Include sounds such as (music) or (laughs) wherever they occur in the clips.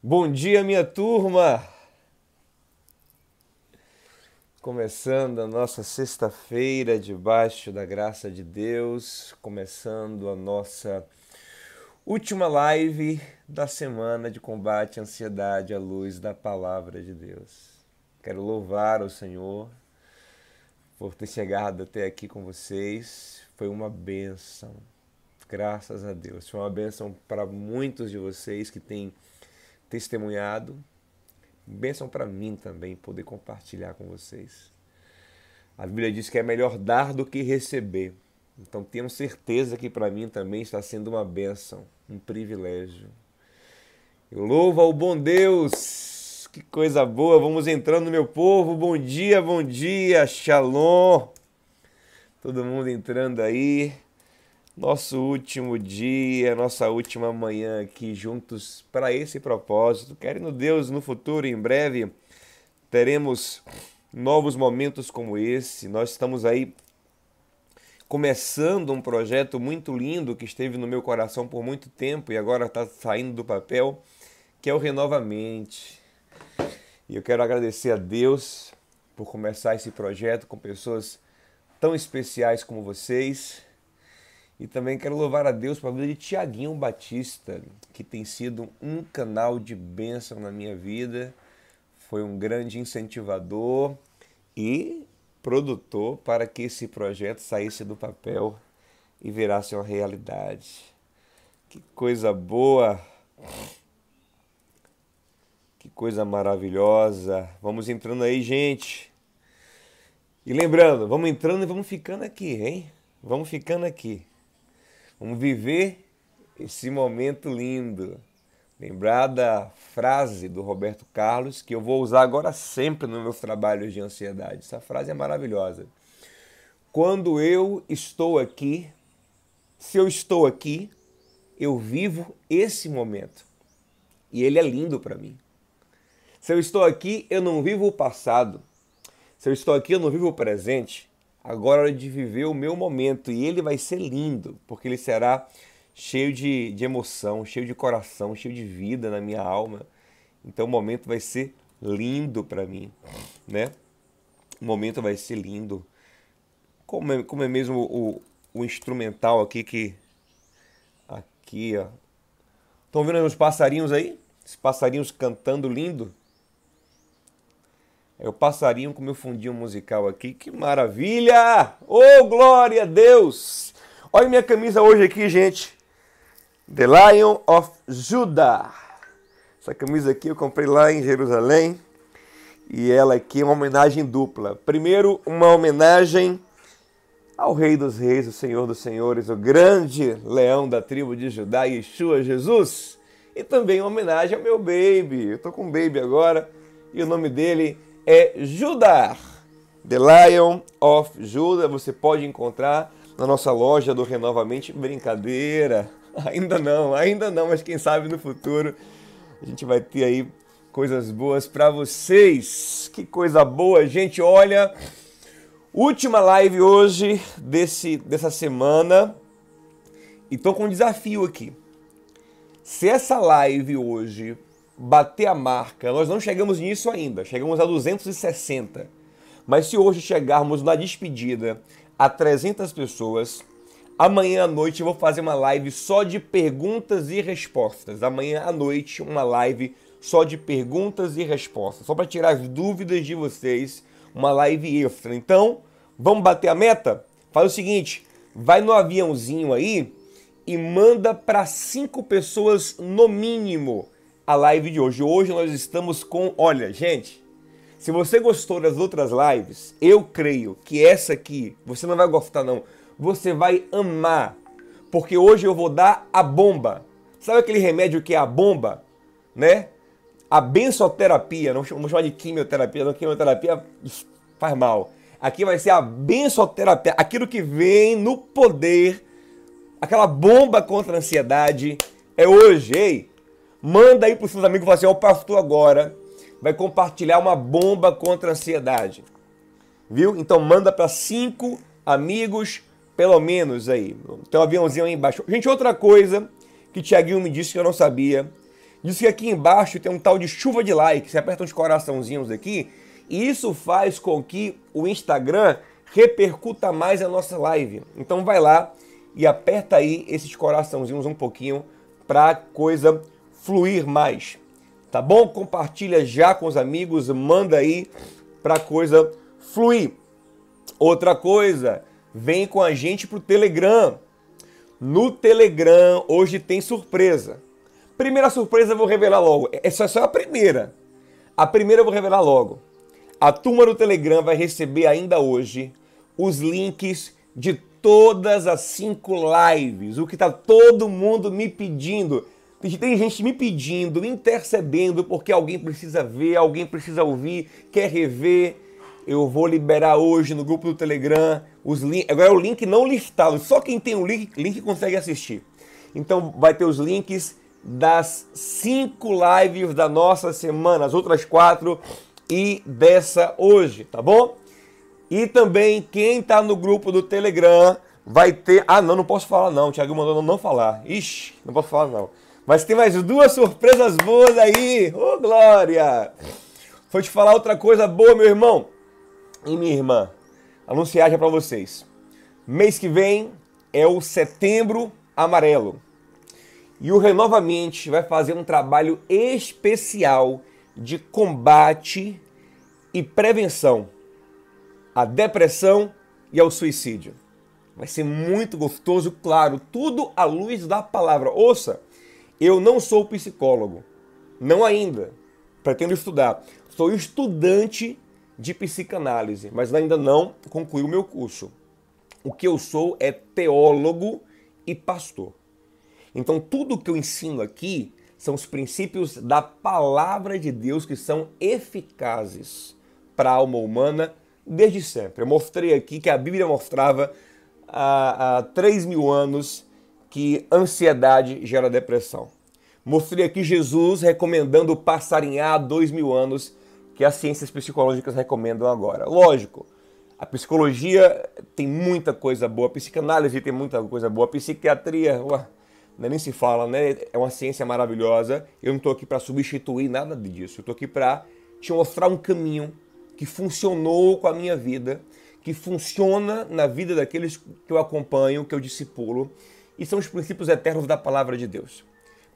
Bom dia, minha turma! Começando a nossa sexta-feira debaixo da graça de Deus, começando a nossa última live da semana de combate à ansiedade à luz da palavra de Deus. Quero louvar o Senhor por ter chegado até aqui com vocês. Foi uma benção. Graças a Deus. Foi uma benção para muitos de vocês que têm testemunhado. Bênção para mim também poder compartilhar com vocês. A Bíblia diz que é melhor dar do que receber. Então tenho certeza que para mim também está sendo uma bênção, um privilégio. Eu louvo ao bom Deus. Que coisa boa. Vamos entrando, meu povo. Bom dia, bom dia. Shalom. Todo mundo entrando aí nosso último dia, nossa última manhã aqui juntos para esse propósito. Querendo Deus, no futuro, em breve, teremos novos momentos como esse. Nós estamos aí começando um projeto muito lindo que esteve no meu coração por muito tempo e agora está saindo do papel, que é o Renovamente. E eu quero agradecer a Deus por começar esse projeto com pessoas tão especiais como vocês e também quero louvar a Deus pela vida de Tiaguinho Batista, que tem sido um canal de bênção na minha vida. Foi um grande incentivador e produtor para que esse projeto saísse do papel e virasse uma realidade. Que coisa boa! Que coisa maravilhosa! Vamos entrando aí, gente. E lembrando, vamos entrando e vamos ficando aqui, hein? Vamos ficando aqui. Vamos viver esse momento lindo. Lembrar da frase do Roberto Carlos que eu vou usar agora sempre nos meus trabalhos de ansiedade. Essa frase é maravilhosa. Quando eu estou aqui, se eu estou aqui, eu vivo esse momento. E ele é lindo para mim. Se eu estou aqui, eu não vivo o passado. Se eu estou aqui, eu não vivo o presente. Agora é hora de viver o meu momento e ele vai ser lindo, porque ele será cheio de, de emoção, cheio de coração, cheio de vida na minha alma. Então o momento vai ser lindo para mim, né? O momento vai ser lindo. Como é, como é mesmo o, o instrumental aqui que. Aqui, ó. Estão vendo os passarinhos aí? Os passarinhos cantando lindo. É o passarinho com meu fundinho musical aqui. Que maravilha! Oh, glória a Deus! Olha minha camisa hoje aqui, gente. The Lion of Judah. Essa camisa aqui eu comprei lá em Jerusalém. E ela aqui é uma homenagem dupla. Primeiro, uma homenagem ao Rei dos Reis, o Senhor dos Senhores, o grande leão da tribo de Judá, Yeshua Jesus. E também uma homenagem ao meu baby. Eu tô com um baby agora e o nome dele é Judá. The Lion of Judah. Você pode encontrar na nossa loja do Renovamente. Brincadeira. (laughs) Ainda não, ainda não, mas quem sabe no futuro a gente vai ter aí coisas boas para vocês. Que coisa boa, gente. Olha, última live hoje desse, dessa semana. E tô com um desafio aqui. Se essa live hoje bater a marca, nós não chegamos nisso ainda, chegamos a 260. Mas se hoje chegarmos na despedida a 300 pessoas, amanhã à noite eu vou fazer uma live só de perguntas e respostas. Amanhã à noite, uma live só de perguntas e respostas, só para tirar as dúvidas de vocês, uma live extra. Então, vamos bater a meta? Faz o seguinte, vai no aviãozinho aí e manda para cinco pessoas no mínimo a live de hoje. Hoje nós estamos com, olha, gente, se você gostou das outras lives, eu creio que essa aqui você não vai gostar não. Você vai amar, porque hoje eu vou dar a bomba. Sabe aquele remédio que é a bomba, né? A bençoterapia, não vamos chamar de quimioterapia, não quimioterapia faz mal. Aqui vai ser a bençoterapia, aquilo que vem no poder, aquela bomba contra a ansiedade. É hoje, ei. Manda aí para os seus amigos e fala assim: o pastor agora vai compartilhar uma bomba contra a ansiedade. Viu? Então manda para cinco amigos, pelo menos aí. Tem um aviãozinho aí embaixo. Gente, outra coisa que Tiaguinho me disse que eu não sabia, Diz que aqui embaixo tem um tal de chuva de like. Você aperta uns coraçãozinhos aqui e isso faz com que o Instagram repercuta mais a nossa live. Então vai lá e aperta aí esses coraçãozinhos um pouquinho para coisa fluir mais. Tá bom? Compartilha já com os amigos, manda aí para coisa fluir. Outra coisa, vem com a gente pro Telegram. No Telegram hoje tem surpresa. Primeira surpresa eu vou revelar logo. Essa é só a primeira. A primeira eu vou revelar logo. A turma do Telegram vai receber ainda hoje os links de todas as cinco lives. O que está todo mundo me pedindo. Tem gente me pedindo, intercedendo, porque alguém precisa ver, alguém precisa ouvir, quer rever. Eu vou liberar hoje no grupo do Telegram os links. Agora é o link não listado, só quem tem o link, link consegue assistir. Então vai ter os links das cinco lives da nossa semana, as outras quatro e dessa hoje, tá bom? E também quem tá no grupo do Telegram vai ter. Ah, não, não posso falar não. O Thiago mandou não falar. Ixi, não posso falar não. Mas tem mais duas surpresas boas aí. Ô, oh, Glória! Vou te falar outra coisa boa, meu irmão e minha irmã. Anunciar já para vocês. Mês que vem é o Setembro Amarelo. E o Renovamente vai fazer um trabalho especial de combate e prevenção à depressão e ao suicídio. Vai ser muito gostoso, claro, tudo à luz da palavra. Ouça, eu não sou psicólogo, não ainda, pretendo estudar. Sou estudante de psicanálise, mas ainda não concluí o meu curso. O que eu sou é teólogo e pastor. Então, tudo que eu ensino aqui são os princípios da palavra de Deus que são eficazes para a alma humana desde sempre. Eu mostrei aqui que a Bíblia mostrava há, há 3 mil anos que ansiedade gera depressão. Mostrei aqui Jesus recomendando passarinhar há dois mil anos que as ciências psicológicas recomendam agora. Lógico, a psicologia tem muita coisa boa, a psicanálise tem muita coisa boa, a psiquiatria, ué, é nem se fala, né? É uma ciência maravilhosa. Eu não estou aqui para substituir nada disso. Eu estou aqui para te mostrar um caminho que funcionou com a minha vida, que funciona na vida daqueles que eu acompanho, que eu discipulo, e são os princípios eternos da palavra de Deus.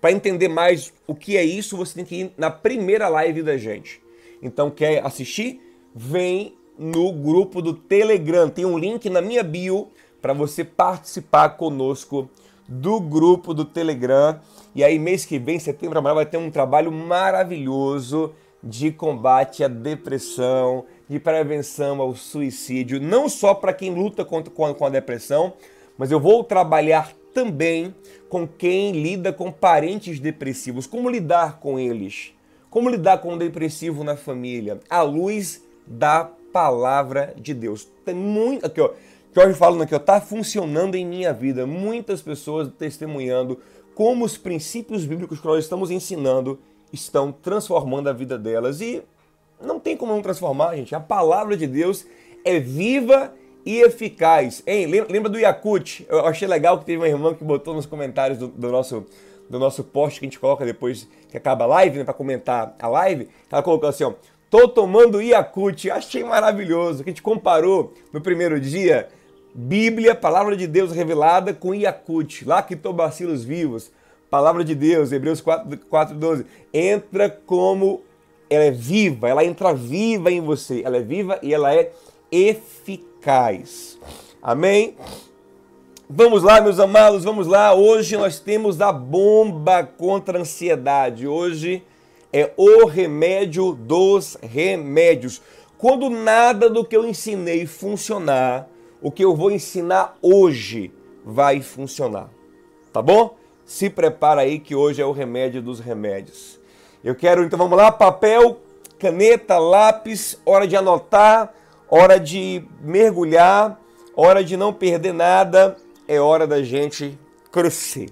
Para entender mais o que é isso, você tem que ir na primeira live da gente. Então, quer assistir? Vem no grupo do Telegram. Tem um link na minha bio para você participar conosco do grupo do Telegram. E aí, mês que vem, setembro, vai ter um trabalho maravilhoso de combate à depressão, de prevenção ao suicídio, não só para quem luta contra, com a depressão, mas eu vou trabalhar também com quem lida com parentes depressivos, como lidar com eles, como lidar com o depressivo na família, à luz da palavra de Deus. Tem muito aqui, ó. Jorge falando aqui, ó, tá funcionando em minha vida. Muitas pessoas testemunhando como os princípios bíblicos que nós estamos ensinando estão transformando a vida delas. E não tem como não transformar, gente. A palavra de Deus é viva e eficaz. Hein? Lembra do Yakut? Eu achei legal que teve uma irmã que botou nos comentários do, do nosso, do nosso post que a gente coloca depois que acaba a live, né, para comentar a live. Ela colocou assim, ó. Tô tomando Yakut. Achei maravilhoso. Que a gente comparou no primeiro dia Bíblia, palavra de Deus revelada com Yakut, lactobacilos vivos, palavra de Deus, Hebreus 4, 4, 12, entra como ela é viva, ela entra viva em você, ela é viva e ela é eficaz. Amém? Vamos lá, meus amados, vamos lá. Hoje nós temos a bomba contra a ansiedade. Hoje é o remédio dos remédios. Quando nada do que eu ensinei funcionar, o que eu vou ensinar hoje vai funcionar. Tá bom? Se prepara aí que hoje é o remédio dos remédios. Eu quero, então vamos lá, papel, caneta, lápis, hora de anotar, hora de mergulhar, hora de não perder nada, é hora da gente crescer.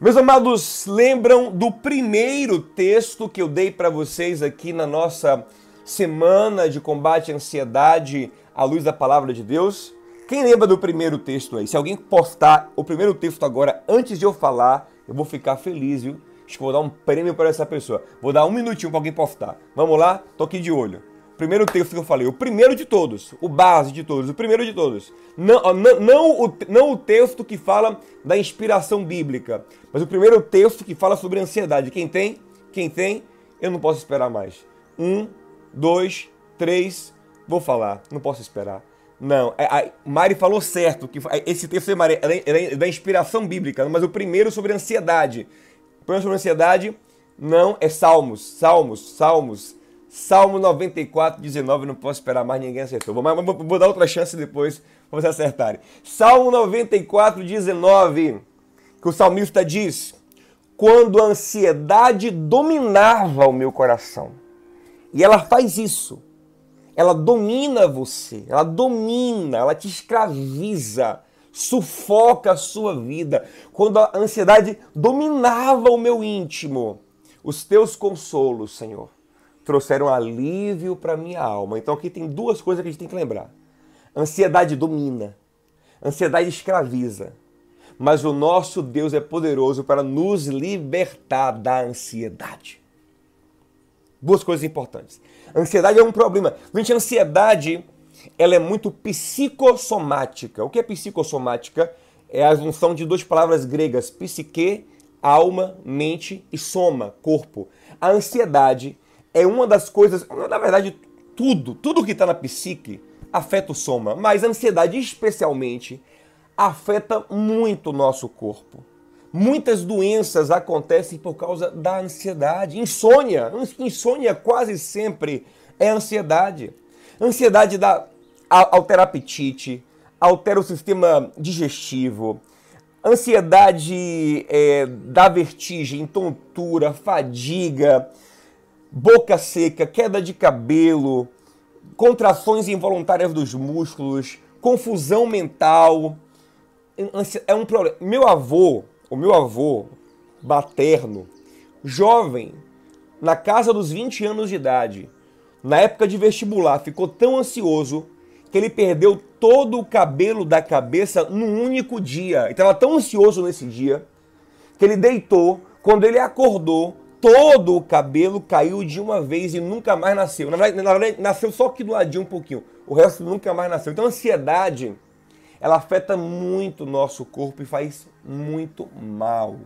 Meus amados, lembram do primeiro texto que eu dei para vocês aqui na nossa semana de combate à ansiedade à luz da palavra de Deus. Quem lembra do primeiro texto aí? Se alguém postar o primeiro texto agora, antes de eu falar, eu vou ficar feliz, viu? Acho que vou dar um prêmio para essa pessoa. Vou dar um minutinho para alguém postar. Vamos lá? Tô aqui de olho. Primeiro texto que eu falei, o primeiro de todos, o base de todos, o primeiro de todos. Não, não, não, o, não o texto que fala da inspiração bíblica, mas o primeiro texto que fala sobre ansiedade. Quem tem? Quem tem? Eu não posso esperar mais. Um, dois, três, vou falar, não posso esperar. Não, é, a Mari falou certo, que esse texto é, Mari, é da inspiração bíblica, mas o primeiro sobre ansiedade. O primeiro sobre ansiedade não é Salmos, Salmos, Salmos. Salmo 94, 19, não posso esperar mais, ninguém acertou. Vou, vou, dar outra chance depois para vocês acertarem. Salmo 94, 19, que o salmista diz: Quando a ansiedade dominava o meu coração. E ela faz isso. Ela domina você, ela domina, ela te escraviza, sufoca a sua vida. Quando a ansiedade dominava o meu íntimo, os teus consolos, Senhor trouxeram alívio para minha alma. Então aqui tem duas coisas que a gente tem que lembrar. Ansiedade domina, ansiedade escraviza, mas o nosso Deus é poderoso para nos libertar da ansiedade. Duas coisas importantes. Ansiedade é um problema. Gente, a ansiedade ela é muito psicossomática. O que é psicossomática? É a junção de duas palavras gregas, psique, alma, mente e soma, corpo. A ansiedade é uma das coisas, na verdade, tudo, tudo que está na psique afeta o soma, mas a ansiedade especialmente afeta muito o nosso corpo. Muitas doenças acontecem por causa da ansiedade. Insônia, insônia quase sempre é ansiedade. Ansiedade dá, altera apetite, altera o sistema digestivo. Ansiedade é, dá vertigem, tontura, fadiga, boca seca, queda de cabelo, contrações involuntárias dos músculos, confusão mental. É um problema. Meu avô, o meu avô materno, jovem, na casa dos 20 anos de idade, na época de vestibular, ficou tão ansioso que ele perdeu todo o cabelo da cabeça num único dia. Ele estava tão ansioso nesse dia que ele deitou. Quando ele acordou, todo o cabelo caiu de uma vez e nunca mais nasceu. Na verdade, na verdade, nasceu só aqui do ladinho um pouquinho. O resto nunca mais nasceu. Então a ansiedade, ela afeta muito o nosso corpo e faz muito mal.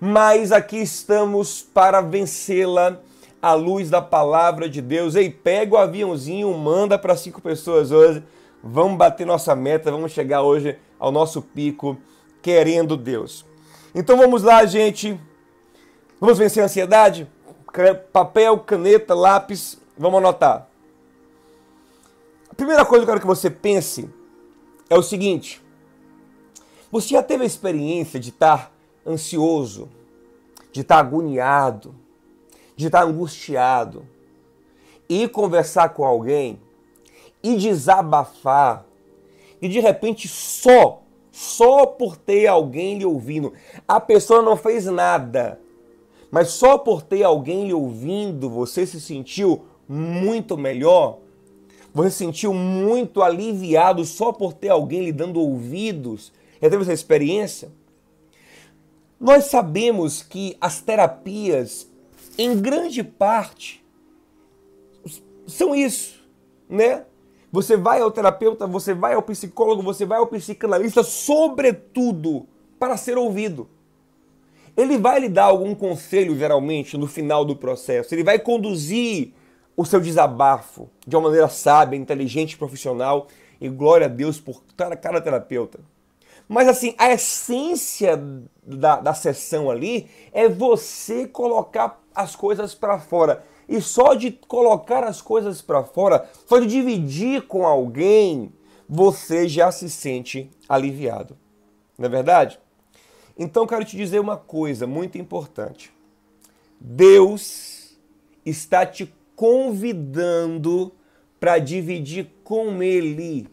Mas aqui estamos para vencê-la à luz da palavra de Deus. Ei, pega o aviãozinho, manda para cinco pessoas hoje. Vamos bater nossa meta, vamos chegar hoje ao nosso pico, querendo Deus. Então vamos lá, gente. Vamos vencer a ansiedade? Papel, caneta, lápis, vamos anotar. A primeira coisa que eu quero que você pense é o seguinte: você já teve a experiência de estar ansioso, de estar agoniado, de estar angustiado, e conversar com alguém e desabafar, e de repente só, só por ter alguém lhe ouvindo, a pessoa não fez nada, mas só por ter alguém lhe ouvindo, você se sentiu muito melhor? Você se sentiu muito aliviado só por ter alguém lhe dando ouvidos? Já teve essa experiência? Nós sabemos que as terapias, em grande parte, são isso, né? Você vai ao terapeuta, você vai ao psicólogo, você vai ao psicanalista, sobretudo para ser ouvido. Ele vai lhe dar algum conselho, geralmente, no final do processo. Ele vai conduzir o seu desabafo de uma maneira sábia, inteligente, profissional. E glória a Deus por cada terapeuta. Mas assim, a essência da, da sessão ali é você colocar as coisas para fora. E só de colocar as coisas para fora, só de dividir com alguém, você já se sente aliviado. Não é verdade? Então quero te dizer uma coisa muito importante. Deus está te convidando para dividir com Ele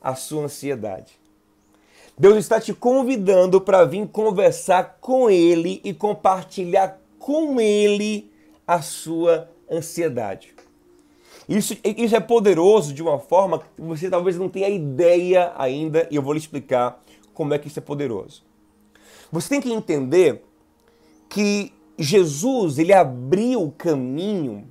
a sua ansiedade. Deus está te convidando para vir conversar com Ele e compartilhar com Ele a sua ansiedade. Isso, isso é poderoso de uma forma que você talvez não tenha ideia ainda, e eu vou lhe explicar como é que isso é poderoso. Você tem que entender que Jesus, ele abriu o caminho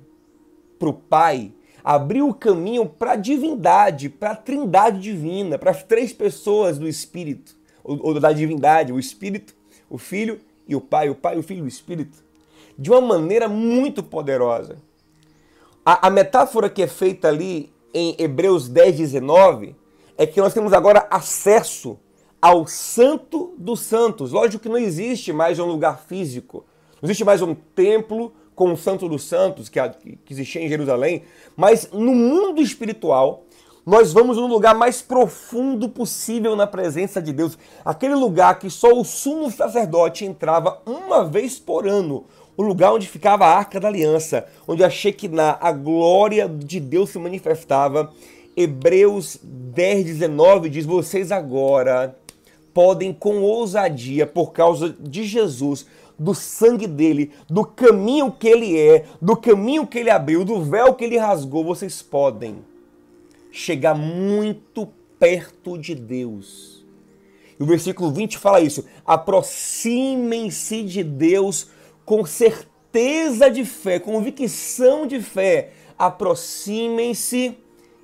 para o Pai, abriu o caminho para a divindade, para a trindade divina, para as três pessoas do Espírito, ou, ou da divindade, o Espírito, o Filho e o Pai, o Pai, o Filho e o Espírito, de uma maneira muito poderosa. A, a metáfora que é feita ali em Hebreus 10, 19 é que nós temos agora acesso ao Santo dos Santos. Lógico que não existe mais um lugar físico, não existe mais um templo com o Santo dos Santos que, existia em Jerusalém, mas no mundo espiritual nós vamos no lugar mais profundo possível na presença de Deus. Aquele lugar que só o sumo sacerdote entrava uma vez por ano. O lugar onde ficava a arca da aliança, onde a Shekinah, a glória de Deus se manifestava. Hebreus 10, 19 diz: Vocês agora podem com ousadia, por causa de Jesus, do sangue dele, do caminho que ele é, do caminho que ele abriu, do véu que ele rasgou, vocês podem chegar muito perto de Deus. E o versículo 20 fala isso: aproximem-se de Deus com certeza de fé, convicção de fé. Aproximem-se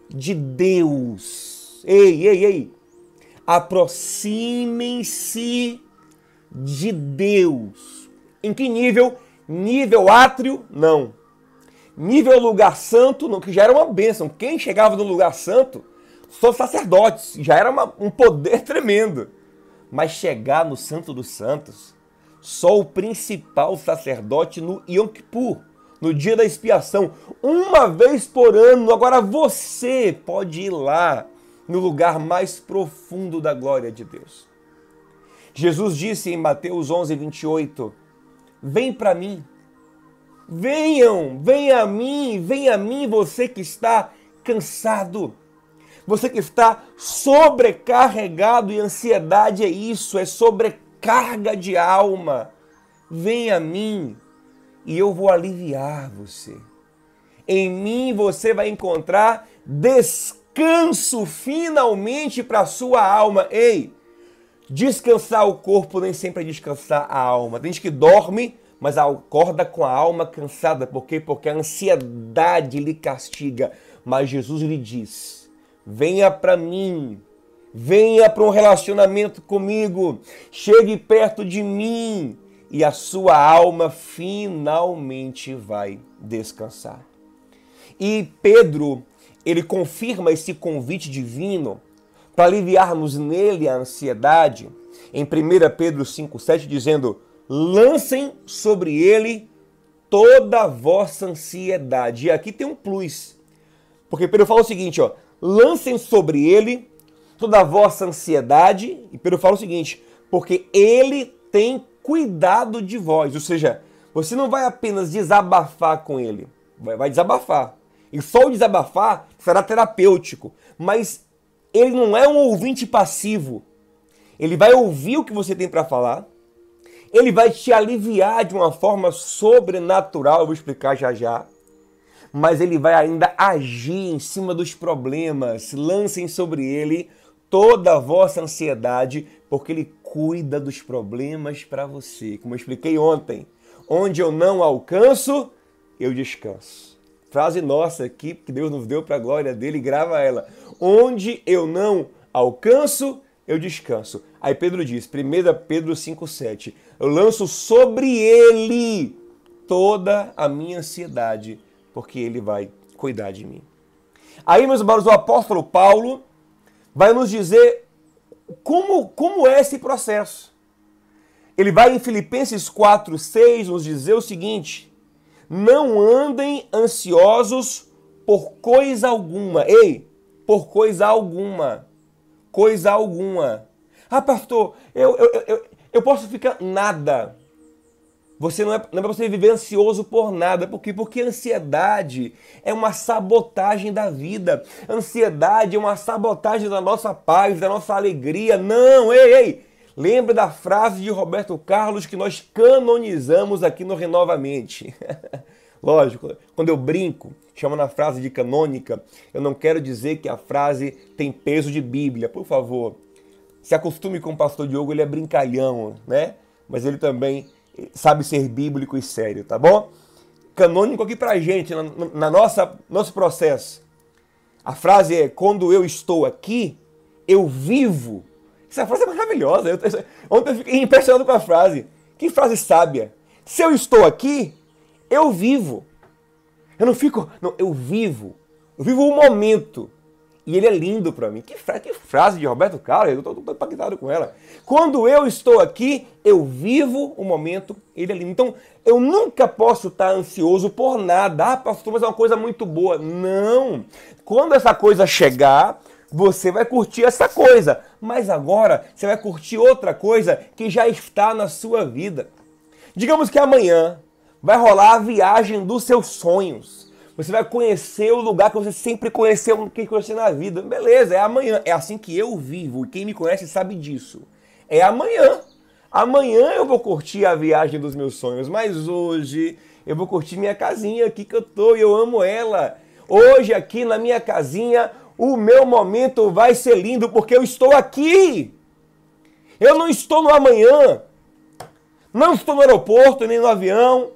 de Deus. Ei, ei, ei aproximem-se de Deus. Em que nível? Nível átrio? Não. Nível lugar santo, não, que já era uma bênção. Quem chegava no lugar santo só sacerdotes, já era uma, um poder (laughs) tremendo. Mas chegar no Santo dos Santos, só o principal sacerdote no Yom Kippur, no dia da expiação, uma vez por ano. Agora você pode ir lá no lugar mais profundo da glória de Deus. Jesus disse em Mateus 11, 28, Vem para mim, venham, venha a mim, venha a mim você que está cansado, você que está sobrecarregado e ansiedade é isso, é sobrecarga de alma. Venha a mim e eu vou aliviar você. Em mim você vai encontrar descanso descanso finalmente para a sua alma. Ei, descansar o corpo nem sempre é descansar a alma. Tem gente que dorme, mas acorda com a alma cansada. Por quê? Porque a ansiedade lhe castiga. Mas Jesus lhe diz: venha para mim. Venha para um relacionamento comigo, chegue perto de mim e a sua alma finalmente vai descansar. E Pedro, ele confirma esse convite divino para aliviarmos nele a ansiedade, em 1 Pedro 5,7, dizendo: lancem sobre ele toda a vossa ansiedade. E aqui tem um plus. Porque Pedro fala o seguinte, ó, lancem sobre ele toda a vossa ansiedade, e Pedro fala o seguinte, porque ele tem cuidado de vós. Ou seja, você não vai apenas desabafar com ele, vai, vai desabafar. E só o desabafar será terapêutico. Mas ele não é um ouvinte passivo. Ele vai ouvir o que você tem para falar. Ele vai te aliviar de uma forma sobrenatural, eu vou explicar já já. Mas ele vai ainda agir em cima dos problemas. Lancem sobre ele toda a vossa ansiedade, porque ele cuida dos problemas para você. Como eu expliquei ontem, onde eu não alcanço, eu descanso. Frase nossa aqui, que Deus nos deu para a glória dele, grava ela. Onde eu não alcanço, eu descanso. Aí Pedro diz, 1 Pedro 5,7, eu lanço sobre ele toda a minha ansiedade, porque ele vai cuidar de mim. Aí, meus irmãos, o apóstolo Paulo vai nos dizer como, como é esse processo. Ele vai em Filipenses 4, 6 nos dizer o seguinte: não andem ansiosos por coisa alguma. Ei, por coisa alguma. Coisa alguma. Ah, pastor, eu, eu, eu, eu posso ficar nada. Você não é, não é para você viver ansioso por nada. Por quê? Porque ansiedade é uma sabotagem da vida. Ansiedade é uma sabotagem da nossa paz, da nossa alegria. Não, ei, ei. Lembre da frase de Roberto Carlos que nós canonizamos aqui no Renovamente. (laughs) Lógico, quando eu brinco, chamo na frase de canônica, eu não quero dizer que a frase tem peso de Bíblia. Por favor, se acostume com o pastor Diogo, ele é brincalhão, né? Mas ele também sabe ser bíblico e sério, tá bom? Canônico aqui pra gente, na, na nossa nosso processo. A frase é: quando eu estou aqui, eu vivo. Essa frase é maravilhosa. Eu, ontem eu fiquei impressionado com a frase. Que frase sábia. Se eu estou aqui, eu vivo. Eu não fico. Não, eu vivo. Eu vivo o momento. E ele é lindo para mim. Que, fra que, frase de Roberto Carlos, eu tô, tô impactado com ela. Quando eu estou aqui, eu vivo o momento, ele é lindo. Então, eu nunca posso estar ansioso por nada. Ah, pastor, mas é uma coisa muito boa. Não. Quando essa coisa chegar, você vai curtir essa coisa. Mas agora, você vai curtir outra coisa que já está na sua vida. Digamos que amanhã vai rolar a viagem dos seus sonhos. Você vai conhecer o lugar que você sempre conheceu, que conheceu na vida. Beleza, é amanhã. É assim que eu vivo. E quem me conhece sabe disso. É amanhã. Amanhã eu vou curtir a viagem dos meus sonhos. Mas hoje eu vou curtir minha casinha aqui que eu tô e eu amo ela. Hoje aqui na minha casinha o meu momento vai ser lindo porque eu estou aqui. Eu não estou no amanhã. Não estou no aeroporto nem no avião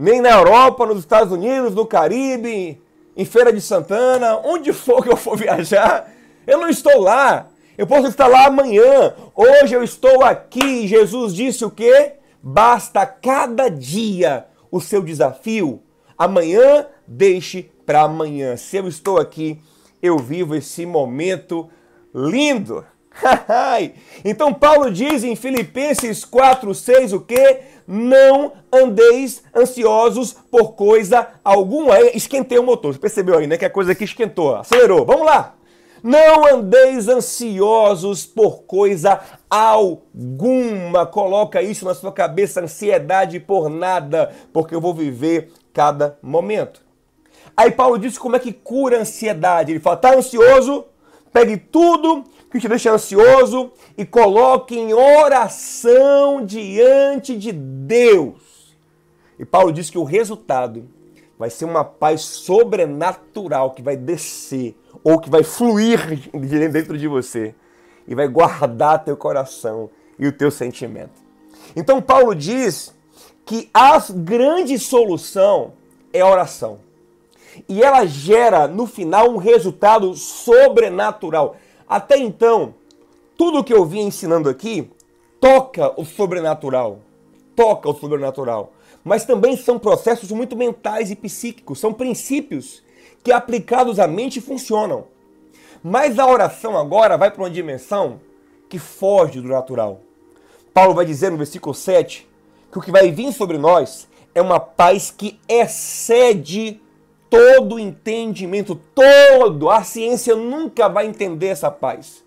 nem na Europa, nos Estados Unidos, no Caribe, em Feira de Santana, onde for que eu for viajar, eu não estou lá. Eu posso estar lá amanhã. Hoje eu estou aqui. Jesus disse o quê? Basta cada dia o seu desafio. Amanhã deixe para amanhã. Se eu estou aqui, eu vivo esse momento lindo. (laughs) então Paulo diz em Filipenses 4:6 o que? Não andeis ansiosos por coisa alguma. Esquentei o motor. Você percebeu aí, né? Que a coisa aqui esquentou, acelerou. Vamos lá. Não andeis ansiosos por coisa alguma. Coloca isso na sua cabeça, ansiedade por nada, porque eu vou viver cada momento. Aí Paulo diz como é que cura a ansiedade. Ele fala: tá ansioso? Pegue tudo que te deixa ansioso e coloque em oração diante de Deus. E Paulo diz que o resultado vai ser uma paz sobrenatural que vai descer ou que vai fluir dentro de você e vai guardar teu coração e o teu sentimento. Então Paulo diz que a grande solução é a oração. E ela gera no final um resultado sobrenatural. Até então, tudo que eu vim ensinando aqui toca o sobrenatural. Toca o sobrenatural. Mas também são processos muito mentais e psíquicos, são princípios que aplicados à mente funcionam. Mas a oração agora vai para uma dimensão que foge do natural. Paulo vai dizer no versículo 7 que o que vai vir sobre nós é uma paz que excede todo entendimento, todo, a ciência nunca vai entender essa paz.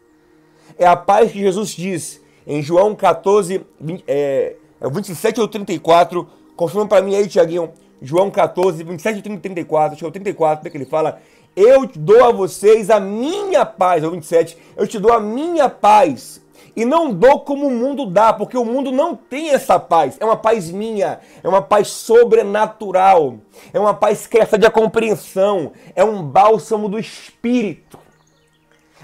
É a paz que Jesus diz em João 14, 20, é, 27 ou 34, confirma para mim aí, Tiaguinho, João 14, 27 ou 34, acho que é o 34, né, que ele fala, eu dou a vocês a minha paz, ou 27, eu te dou a minha paz, e não dou como o mundo dá, porque o mundo não tem essa paz. É uma paz minha, é uma paz sobrenatural, é uma paz que excede a compreensão, é um bálsamo do espírito.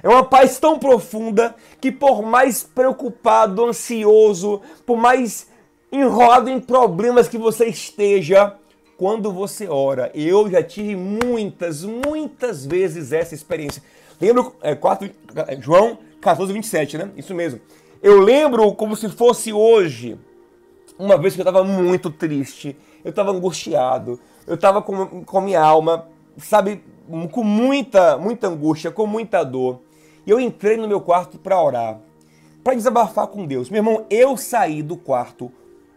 É uma paz tão profunda que, por mais preocupado, ansioso, por mais enrolado em problemas que você esteja, quando você ora, eu já tive muitas, muitas vezes essa experiência. Lembro, é, 4, é, João 14, 27, né? Isso mesmo. Eu lembro como se fosse hoje, uma vez que eu estava muito triste, eu estava angustiado, eu estava com, com minha alma, sabe, com muita, muita angústia, com muita dor. E eu entrei no meu quarto para orar, para desabafar com Deus. Meu irmão, eu saí do quarto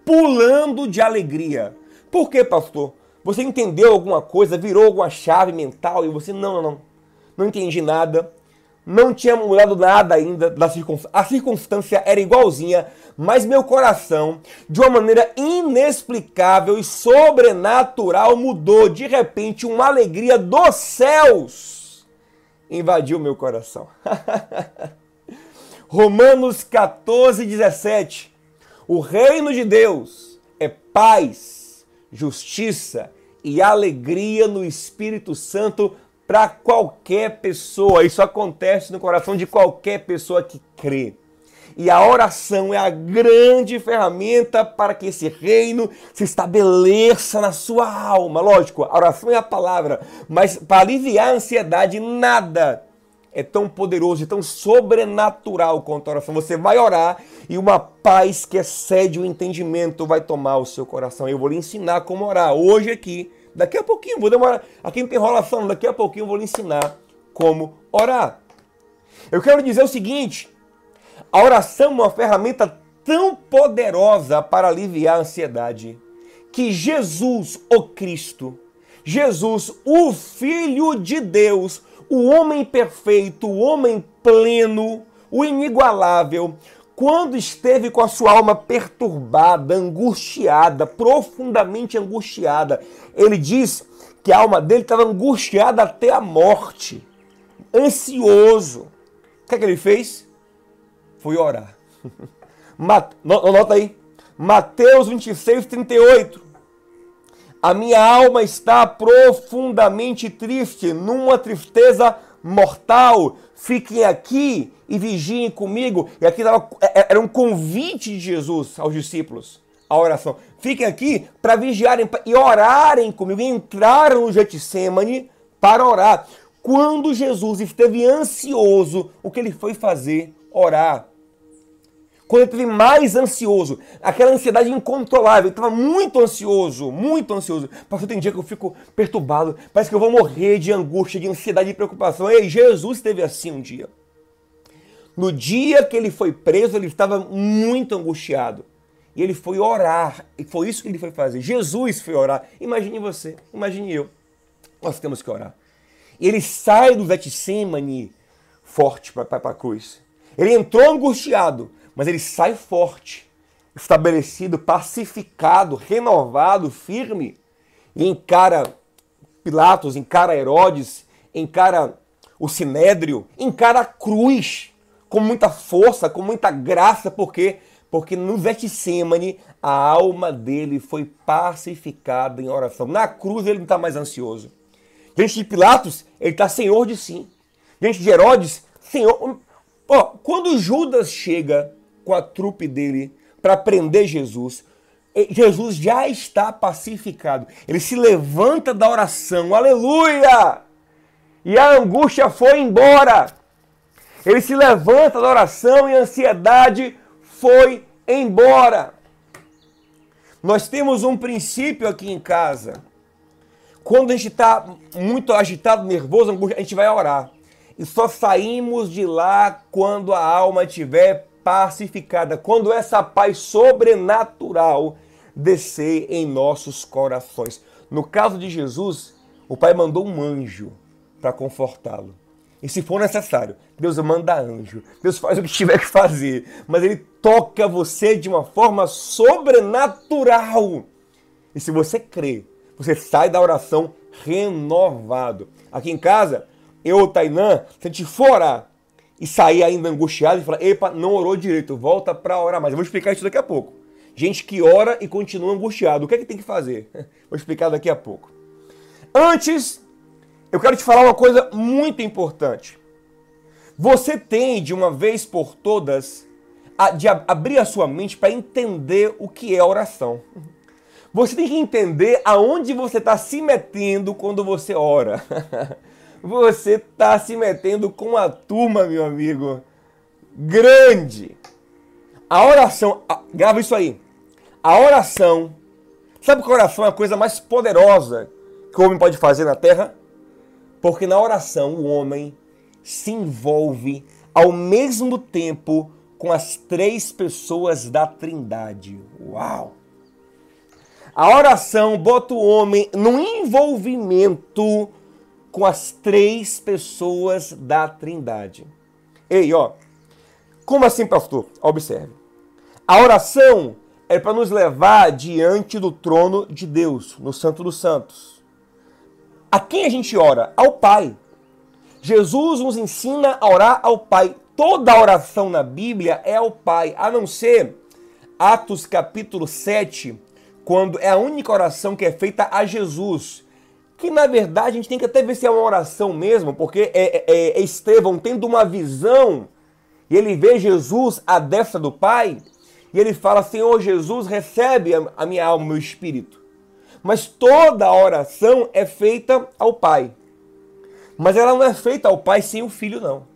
pulando de alegria. Por quê, pastor? Você entendeu alguma coisa, virou alguma chave mental e você, não, não, não, não entendi nada não tinha mudado nada ainda da circunstância. A circunstância era igualzinha, mas meu coração, de uma maneira inexplicável e sobrenatural, mudou. De repente, uma alegria dos céus invadiu meu coração. (laughs) Romanos 14, 17. O reino de Deus é paz, justiça e alegria no Espírito Santo para qualquer pessoa. Isso acontece no coração de qualquer pessoa que crê. E a oração é a grande ferramenta para que esse reino se estabeleça na sua alma. Lógico, a oração é a palavra, mas para aliviar a ansiedade, nada é tão poderoso e tão sobrenatural quanto a oração. Você vai orar e uma paz que excede o entendimento vai tomar o seu coração. Eu vou lhe ensinar como orar hoje aqui. Daqui a pouquinho, vou demorar. Aqui não tem enrolação, daqui a pouquinho eu vou lhe ensinar como orar. Eu quero dizer o seguinte: a oração é uma ferramenta tão poderosa para aliviar a ansiedade que Jesus, o Cristo, Jesus, o Filho de Deus, o homem perfeito, o homem pleno, o inigualável, quando esteve com a sua alma perturbada, angustiada, profundamente angustiada, ele diz que a alma dele estava angustiada até a morte, ansioso. O que, é que ele fez? Foi orar. (laughs) Anota aí. Mateus 26, 38. A minha alma está profundamente triste, numa tristeza mortal. Fiquem aqui e vigiem comigo. E aqui é, é, era um convite de Jesus aos discípulos, a oração. Fiquem aqui para vigiarem e orarem comigo. Entraram no Getsemane para orar. Quando Jesus esteve ansioso, o que ele foi fazer? Orar quando ele esteve mais ansioso, aquela ansiedade incontrolável, ele estava muito ansioso, muito ansioso. Pastor, tem dia que eu fico perturbado, parece que eu vou morrer de angústia, de ansiedade e preocupação. Ei, Jesus esteve assim um dia. No dia que ele foi preso, ele estava muito angustiado. E ele foi orar, e foi isso que ele foi fazer. Jesus foi orar. Imagine você, imagine eu. Nós temos que orar. E ele sai do Getsemane forte para a cruz. Ele entrou angustiado, mas ele sai forte, estabelecido, pacificado, renovado, firme, e encara Pilatos, encara Herodes, encara o Sinédrio, encara a cruz com muita força, com muita graça, porque porque no Getsemane a alma dele foi pacificada em oração. Na cruz ele não está mais ansioso. Diante de Pilatos, ele está senhor de si. Diante de Herodes, senhor. Ó, quando Judas chega com a trupe dele para prender Jesus. Jesus já está pacificado. Ele se levanta da oração, aleluia! E a angústia foi embora. Ele se levanta da oração e a ansiedade foi embora. Nós temos um princípio aqui em casa. Quando a gente está muito agitado, nervoso, angústia, a gente vai orar. E só saímos de lá quando a alma estiver pacificada, quando essa paz sobrenatural descer em nossos corações. No caso de Jesus, o Pai mandou um anjo para confortá-lo. E se for necessário, Deus manda anjo. Deus faz o que tiver que fazer. Mas Ele toca você de uma forma sobrenatural. E se você crê, você sai da oração renovado. Aqui em casa, eu, Tainã, se a gente for orar, e sair ainda angustiado e falar: epa, não orou direito, volta para orar mais. Eu vou explicar isso daqui a pouco. Gente que ora e continua angustiado, o que é que tem que fazer? (laughs) Vou explicar daqui a pouco. Antes, eu quero te falar uma coisa muito importante. Você tem, de uma vez por todas, a, de abrir a sua mente para entender o que é oração. Você tem que entender aonde você está se metendo quando você ora. (laughs) Você está se metendo com a turma, meu amigo. Grande. A oração, grava isso aí. A oração, sabe que a oração é a coisa mais poderosa que o homem pode fazer na terra? Porque na oração o homem se envolve ao mesmo tempo com as três pessoas da Trindade. Uau! A oração bota o homem num envolvimento com as três pessoas da Trindade. Ei, ó, como assim, pastor? Observe. A oração é para nos levar diante do trono de Deus, no Santo dos Santos. A quem a gente ora? Ao Pai. Jesus nos ensina a orar ao Pai. Toda oração na Bíblia é ao Pai, a não ser Atos capítulo 7, quando é a única oração que é feita a Jesus que na verdade a gente tem que até ver se é uma oração mesmo, porque é, é, é Estevão tendo uma visão e ele vê Jesus à destra do Pai, e ele fala: Senhor Jesus, recebe a minha alma, o meu espírito. Mas toda a oração é feita ao Pai. Mas ela não é feita ao Pai sem o Filho, não.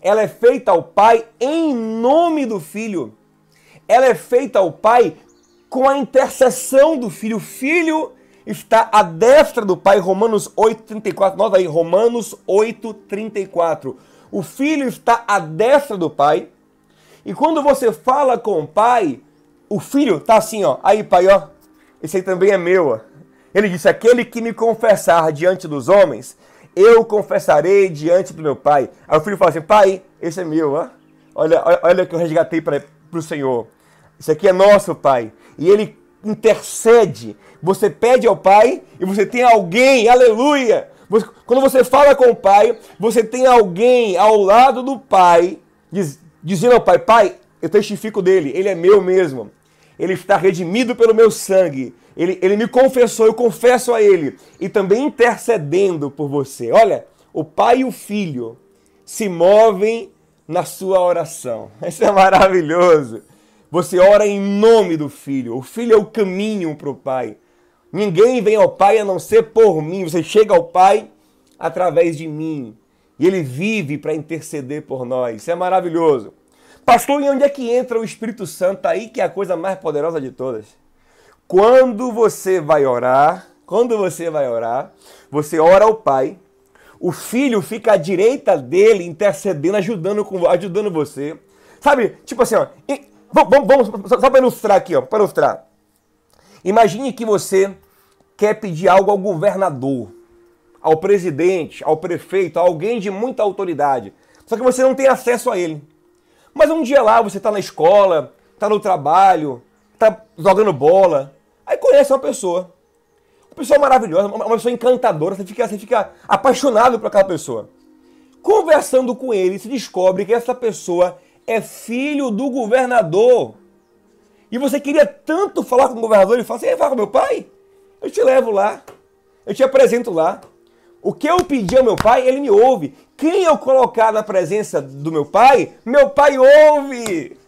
Ela é feita ao Pai em nome do Filho. Ela é feita ao Pai com a intercessão do Filho. O Filho está à destra do Pai, Romanos 8,34. Nota aí, Romanos 8,34. O Filho está à destra do Pai. E quando você fala com o Pai, o Filho está assim, ó. Aí, Pai, ó. Esse aí também é meu, ó. Ele disse: Aquele que me confessar diante dos homens, eu confessarei diante do meu Pai. Aí o filho fala assim: Pai, esse é meu, ó. Olha, olha que eu resgatei para o Senhor. Isso aqui é nosso, Pai. E ele intercede. Você pede ao Pai e você tem alguém, aleluia. Quando você fala com o Pai, você tem alguém ao lado do Pai, diz, dizendo ao Pai: Pai, eu testifico dele, ele é meu mesmo. Ele está redimido pelo meu sangue. Ele, ele me confessou, eu confesso a ele. E também intercedendo por você. Olha, o Pai e o Filho se movem na sua oração. (laughs) Isso é maravilhoso. Você ora em nome do Filho. O Filho é o caminho para o Pai. Ninguém vem ao Pai a não ser por mim. Você chega ao Pai através de mim. E Ele vive para interceder por nós. Isso é maravilhoso. Pastor, e onde é que entra o Espírito Santo aí, que é a coisa mais poderosa de todas? Quando você vai orar, quando você vai orar, você ora ao Pai, o filho fica à direita dele, intercedendo, ajudando, ajudando você. Sabe, tipo assim, ó, vamos, vamos só para ilustrar aqui, ó, para ilustrar. Imagine que você quer pedir algo ao governador, ao presidente, ao prefeito, a alguém de muita autoridade. Só que você não tem acesso a ele. Mas um dia lá você está na escola, está no trabalho, está jogando bola, aí conhece uma pessoa. Uma pessoa maravilhosa, uma pessoa encantadora, você fica, você fica apaixonado por aquela pessoa. Conversando com ele, se descobre que essa pessoa é filho do governador. E você queria tanto falar com o governador, ele fala assim, fala com meu pai? Eu te levo lá, eu te apresento lá. O que eu pedi ao meu pai, ele me ouve. Quem eu colocar na presença do meu pai, meu pai ouve.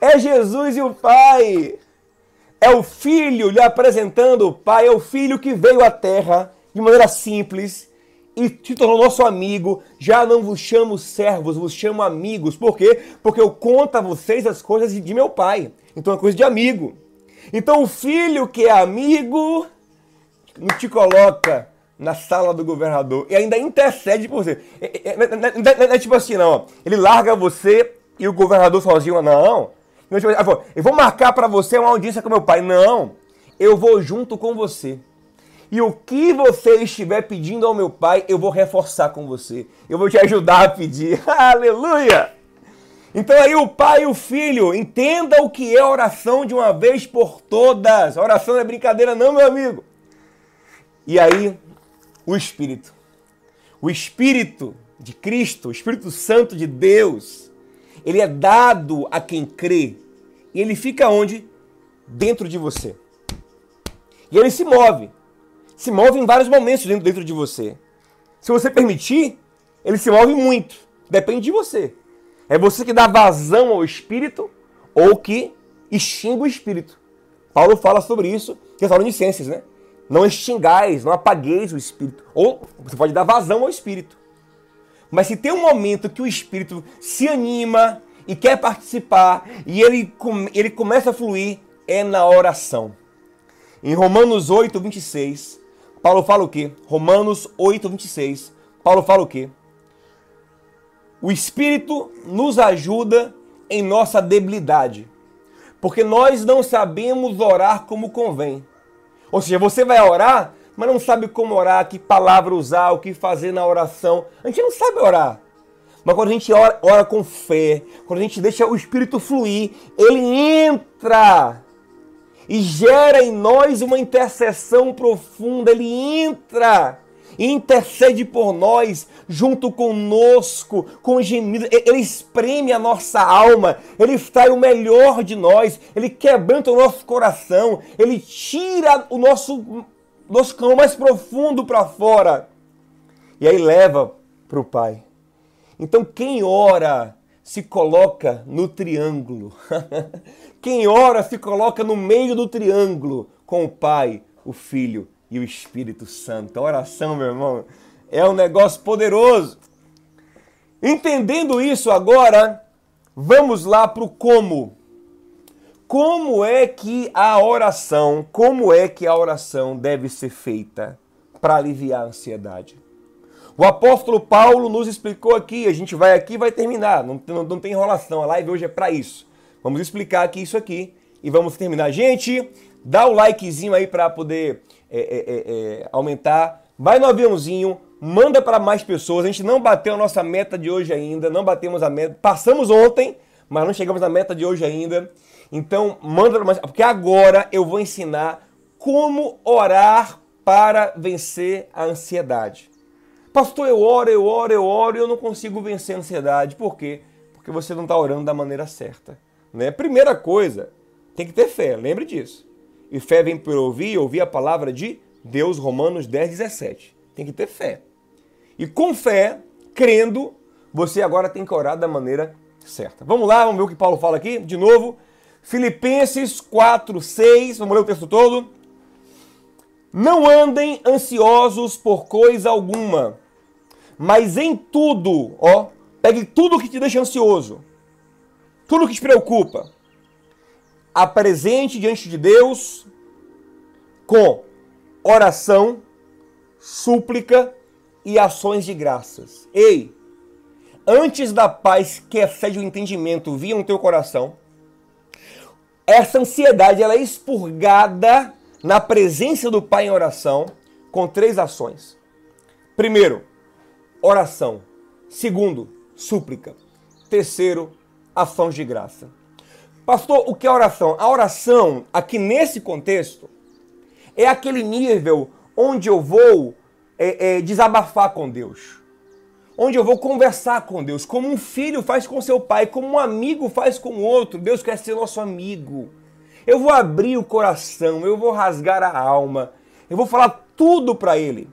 É Jesus e o Pai. É o Filho lhe apresentando o Pai. É o Filho que veio à Terra de maneira simples e se tornou nosso amigo. Já não vos chamo servos, vos chamo amigos. Por quê? Porque eu conto a vocês as coisas de meu Pai. Então é coisa de amigo. Então o filho que é amigo não te coloca na sala do governador e ainda intercede por você. É, é, é, não é, tipo assim, não. Ele larga você e o governador sozinho, não. Tipo assim, eu vou marcar para você uma audiência com meu pai. Não. Eu vou junto com você. E o que você estiver pedindo ao meu pai, eu vou reforçar com você. Eu vou te ajudar a pedir. (laughs) Aleluia! Então aí o pai e o filho, entenda o que é oração de uma vez por todas. Oração não é brincadeira não, meu amigo. E aí o Espírito. O Espírito de Cristo, o Espírito Santo de Deus, ele é dado a quem crê. E ele fica onde? Dentro de você. E ele se move. Se move em vários momentos dentro, dentro de você. Se você permitir, ele se move muito. Depende de você. É você que dá vazão ao Espírito ou que extingue o Espírito. Paulo fala sobre isso, que é Tessalonicenses, né? Não extingais, não apagueis o espírito. Ou você pode dar vazão ao espírito. Mas se tem um momento que o espírito se anima e quer participar e ele, ele começa a fluir, é na oração. Em Romanos 8, 26, Paulo fala o quê? Romanos 8, 26, Paulo fala o quê? O Espírito nos ajuda em nossa debilidade, porque nós não sabemos orar como convém. Ou seja, você vai orar, mas não sabe como orar, que palavra usar, o que fazer na oração. A gente não sabe orar. Mas quando a gente ora, ora com fé, quando a gente deixa o Espírito fluir, ele entra e gera em nós uma intercessão profunda. Ele entra intercede por nós, junto conosco, com gemidos. Ele espreme a nossa alma, ele extrai o melhor de nós, ele quebranta o nosso coração, ele tira o nosso, nosso cão mais profundo para fora e aí leva para o Pai. Então, quem ora se coloca no triângulo. (laughs) Quem ora se coloca no meio do triângulo com o Pai, o Filho e o Espírito Santo. A oração, meu irmão, é um negócio poderoso. Entendendo isso agora, vamos lá para o como. Como é que a oração, como é que a oração deve ser feita para aliviar a ansiedade? O apóstolo Paulo nos explicou aqui, a gente vai aqui e vai terminar, não, não, não tem enrolação, a live hoje é para isso. Vamos explicar aqui isso aqui e vamos terminar. Gente, dá o likezinho aí para poder é, é, é, é, aumentar. Vai no aviãozinho, manda para mais pessoas. A gente não bateu a nossa meta de hoje ainda, não batemos a meta. Passamos ontem, mas não chegamos à meta de hoje ainda. Então, manda para mais, porque agora eu vou ensinar como orar para vencer a ansiedade. Pastor, eu oro, eu oro, eu oro e eu não consigo vencer a ansiedade. Por quê? Porque você não está orando da maneira certa. Né? Primeira coisa, tem que ter fé, lembre disso. E fé vem por ouvir, ouvir a palavra de Deus, Romanos 10, 17. Tem que ter fé. E com fé, crendo, você agora tem que orar da maneira certa. Vamos lá, vamos ver o que Paulo fala aqui, de novo. Filipenses 4, 6, vamos ler o texto todo. Não andem ansiosos por coisa alguma, mas em tudo, ó, pegue tudo que te deixa ansioso, tudo que te preocupa, apresente diante de Deus com oração, súplica e ações de graças. Ei, antes da paz que excede o entendimento via no teu coração, essa ansiedade ela é expurgada na presença do Pai em oração com três ações. Primeiro, oração. Segundo, súplica. Terceiro, ações de graça. Pastor, o que é oração? A oração, aqui nesse contexto, é aquele nível onde eu vou é, é, desabafar com Deus. Onde eu vou conversar com Deus, como um filho faz com seu pai, como um amigo faz com o outro. Deus quer ser nosso amigo. Eu vou abrir o coração, eu vou rasgar a alma, eu vou falar tudo para Ele.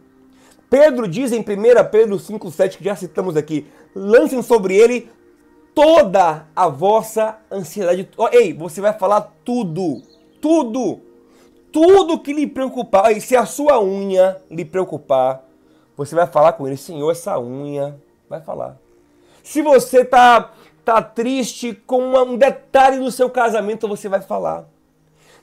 Pedro diz em 1 Pedro 5,7, que já citamos aqui: lancem sobre ele toda a vossa ansiedade. Ei, você vai falar tudo, tudo, tudo que lhe preocupar. E se a sua unha lhe preocupar, você vai falar com ele: Senhor, essa unha, vai falar. Se você tá, tá triste com um detalhe do seu casamento, você vai falar.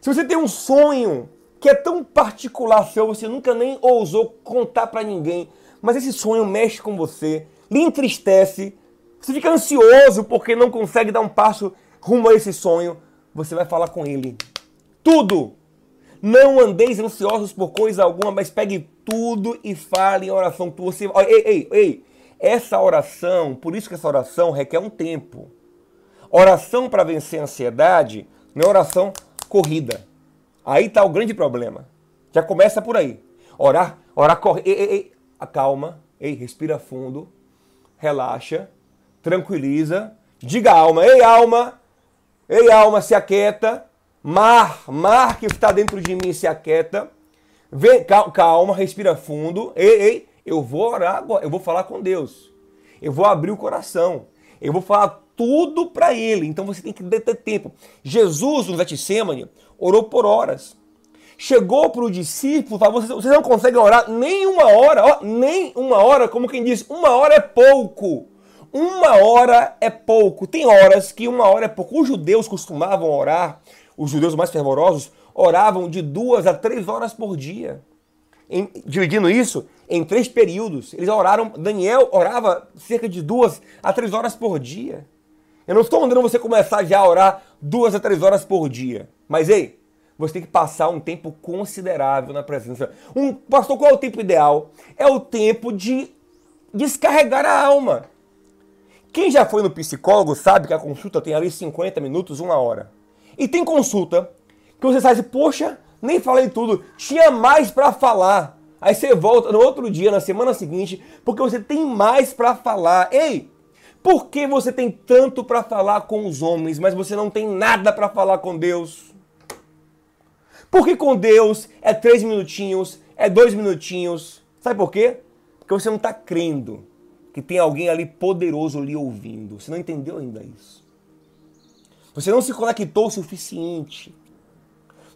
Se você tem um sonho que é tão particular seu, você nunca nem ousou contar para ninguém, mas esse sonho mexe com você, lhe entristece, você fica ansioso porque não consegue dar um passo rumo a esse sonho, você vai falar com ele. Tudo! Não andeis ansiosos por coisa alguma, mas pegue tudo e fale em oração. Você, ei, ei, ei, essa oração, por isso que essa oração requer um tempo. Oração para vencer a ansiedade não é oração corrida. Aí está o grande problema. Já começa por aí. Orar, orar, corre. Ei, ei, ei. Acalma. Ei, respira fundo. Relaxa. Tranquiliza. Diga alma. Ei, alma. Ei, alma, se aquieta. Mar, mar que está dentro de mim se aquieta. Vem, calma, respira fundo. Ei, ei, eu vou orar agora. Eu vou falar com Deus. Eu vou abrir o coração. Eu vou falar tudo para ele. Então você tem que ter tempo. Jesus no Getsemane orou por horas. Chegou para o discípulo e falou: vocês não conseguem orar nem uma hora, ó, nem uma hora, como quem diz, uma hora é pouco. Uma hora é pouco. Tem horas que uma hora é pouco. Os judeus costumavam orar, os judeus mais fervorosos, oravam de duas a três horas por dia. Em, dividindo isso em três períodos. Eles oraram, Daniel orava cerca de duas a três horas por dia. Eu não estou mandando você começar já a orar duas a três horas por dia. Mas ei, você tem que passar um tempo considerável na presença. Um pastor, qual é o tempo ideal? É o tempo de descarregar a alma. Quem já foi no psicólogo sabe que a consulta tem ali 50 minutos, uma hora. E tem consulta que você sabe, poxa, nem falei tudo, tinha mais para falar. Aí você volta no outro dia, na semana seguinte, porque você tem mais para falar. Ei, por que você tem tanto para falar com os homens, mas você não tem nada para falar com Deus? Porque com Deus é três minutinhos, é dois minutinhos. Sabe por quê? Porque você não está crendo. que tem alguém ali poderoso lhe ouvindo. Você não entendeu ainda isso. Você não se conectou o suficiente.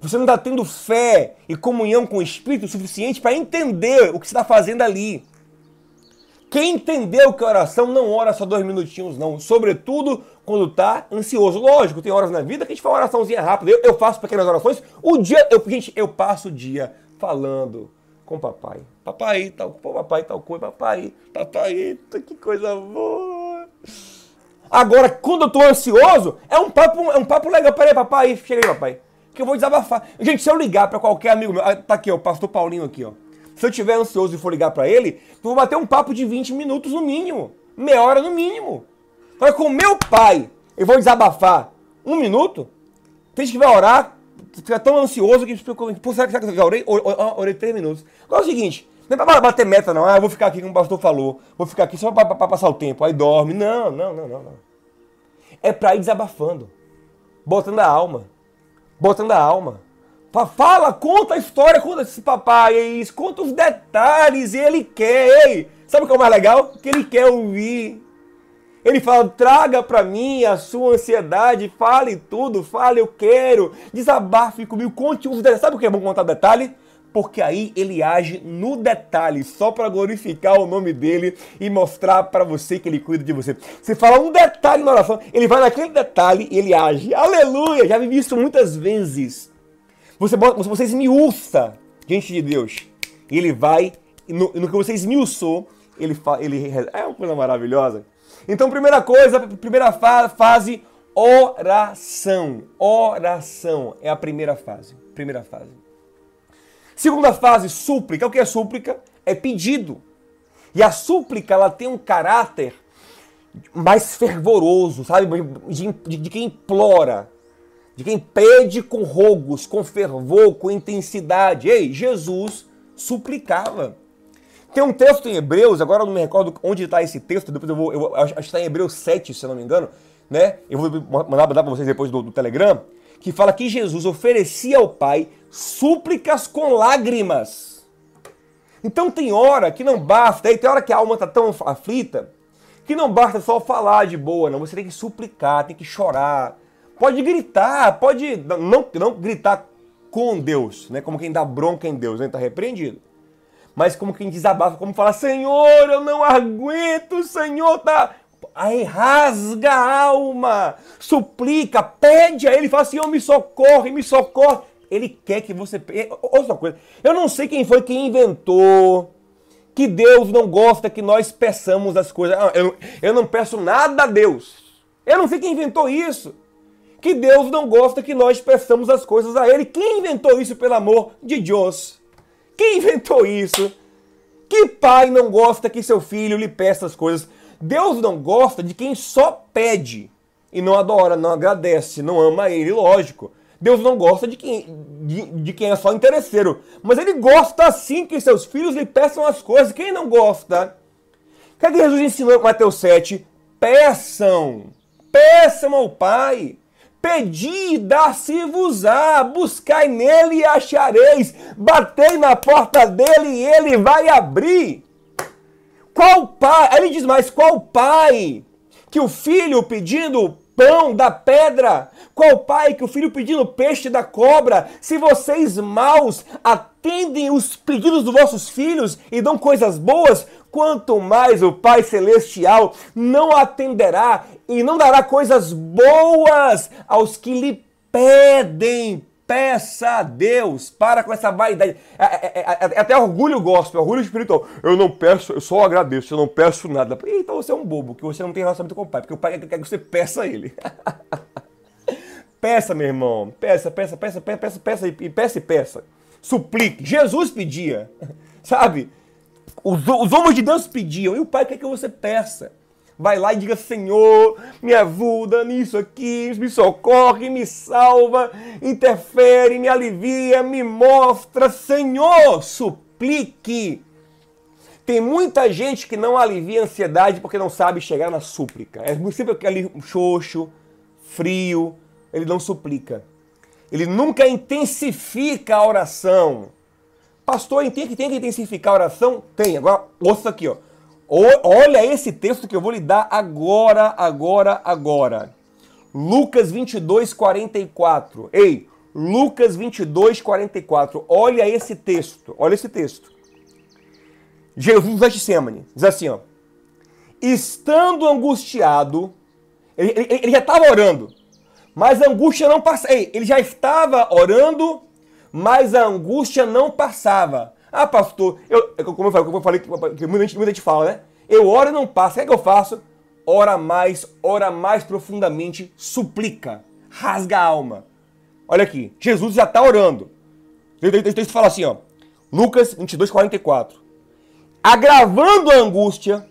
Você não está tendo fé e comunhão com o Espírito suficiente para entender o que você está fazendo ali. Quem entendeu que oração não ora só dois minutinhos, não. Sobretudo quando está ansioso. Lógico, tem horas na vida que a gente faz uma oraçãozinha rápida. Eu, eu faço pequenas orações. O dia, eu, gente, eu passo o dia falando com papai. Papai, tal, papai, tal coisa, papai, papai, que coisa boa. Agora, quando eu tô ansioso, é um papo, é um papo legal. Peraí, papai, chega aí, papai. Que eu vou desabafar. Gente, se eu ligar para qualquer amigo meu, ah, tá aqui, ó, o pastor Paulinho aqui, ó. Se eu tiver ansioso e for ligar para ele, eu vou bater um papo de 20 minutos no mínimo. Meia hora no mínimo. Agora, com meu pai, eu vou desabafar um minuto. Tem gente que vai orar, fica tão ansioso que pô, será que eu já orei? Orei três minutos. Agora é o seguinte, não é pra bater meta, não. Ah, eu vou ficar aqui como o pastor falou. Vou ficar aqui só pra, pra, pra passar o tempo. Aí dorme. Não, não, não, não, não. É pra ir desabafando. Botando a alma. Botando a alma. Fala, conta a história, conta esse papai, é isso, conta os detalhes, e ele quer, ei. Sabe o que é o mais legal? Que ele quer ouvir. Ele fala: traga para mim a sua ansiedade, fale tudo, fale, eu quero, desabafe comigo, conte os detalhes. Sabe o que é bom contar detalhe? porque aí ele age no detalhe, só para glorificar o nome dele e mostrar para você que ele cuida de você. Você fala um detalhe na oração, ele vai naquele detalhe e ele age. Aleluia! Já vivi isso muitas vezes. Você, você esmiuça diante de Deus. E ele vai, no, no que você esmiuçou, ele, ele é uma coisa maravilhosa. Então, primeira coisa, primeira fa fase, oração. Oração é a primeira fase. Primeira fase. Segunda fase, súplica. O que é súplica? É pedido. E a súplica ela tem um caráter mais fervoroso, sabe? De, de, de, quem implora, de quem pede com rogos, com fervor, com intensidade. Ei, Jesus suplicava. Tem um texto em Hebreus, agora eu não me recordo onde está esse texto, depois eu vou, eu acho que está em Hebreus 7, se eu não me engano, né? Eu vou mandar para vocês depois do, do Telegram, que fala que Jesus oferecia ao Pai súplicas com lágrimas. Então tem hora que não basta, tem hora que a alma está tão aflita, que não basta só falar de boa, não. Você tem que suplicar, tem que chorar. Pode gritar, pode não, não gritar com Deus, né? Como quem dá bronca em Deus, né? Tá repreendido. Mas como quem desabafa, como fala, Senhor, eu não aguento, Senhor, tá. Aí rasga a alma, suplica, pede a Ele, fala, Senhor, me socorre, me socorre. Ele quer que você. Outra coisa. Eu não sei quem foi quem inventou que Deus não gosta que nós peçamos as coisas. Ah, eu, eu não peço nada a Deus. Eu não sei quem inventou isso. Que Deus não gosta que nós peçamos as coisas a Ele. Quem inventou isso, pelo amor de Deus? Quem inventou isso? Que pai não gosta que seu filho lhe peça as coisas? Deus não gosta de quem só pede e não adora, não agradece, não ama Ele, lógico. Deus não gosta de quem, de, de quem é só interesseiro. Mas ele gosta sim que seus filhos lhe peçam as coisas. Quem não gosta? O que, Jesus ensinou em Mateus 7? Peçam, peçam ao Pai. Pedi, dá-se-vos-á, buscai nele e achareis, batei na porta dele e ele vai abrir. Qual pai? Aí ele diz mais: qual pai que o filho pedindo pão da pedra? Qual pai que o filho pedindo peixe da cobra? Se vocês maus atendem os pedidos dos vossos filhos e dão coisas boas, quanto mais o Pai Celestial não atenderá e não dará coisas boas aos que lhe pedem. Peça a Deus, para com essa vaidade. É, é, é, é até orgulho gospel, orgulho espiritual. Eu não peço, eu só agradeço, eu não peço nada. Então você é um bobo, que você não tem relacionamento com o pai, porque o pai quer que você peça a ele. (laughs) peça, meu irmão, peça, peça, peça, peça, peça, peça e peça e peça. Suplique. Jesus pedia, (laughs) sabe? Os, os homens de Deus pediam, e o pai quer que você peça. Vai lá e diga: Senhor, me ajuda nisso aqui, me socorre, me salva, interfere, me alivia, me mostra. Senhor, suplique. Tem muita gente que não alivia a ansiedade porque não sabe chegar na súplica. É sempre aquele xoxo, frio, ele não suplica. Ele nunca intensifica a oração. Pastor, tem que, tem que intensificar a oração? Tem. Agora, ouça aqui, ó. Olha esse texto que eu vou lhe dar agora, agora, agora. Lucas 22, 44. Ei, Lucas 22, 44. Olha esse texto. Olha esse texto. Jesus da Getsemane. Diz assim, ó. Estando angustiado, ele, ele, ele já estava orando, mas a angústia não passava. Ele já estava orando, mas a angústia não passava. Ah, pastor, eu, como eu falei, como eu falei que muita gente, muita gente fala, né? Eu oro e não passa. O que, é que eu faço? Ora mais, ora mais profundamente, suplica, rasga a alma. Olha aqui, Jesus já está orando. O texto fala assim, ó. Lucas 22, 44. Agravando a angústia,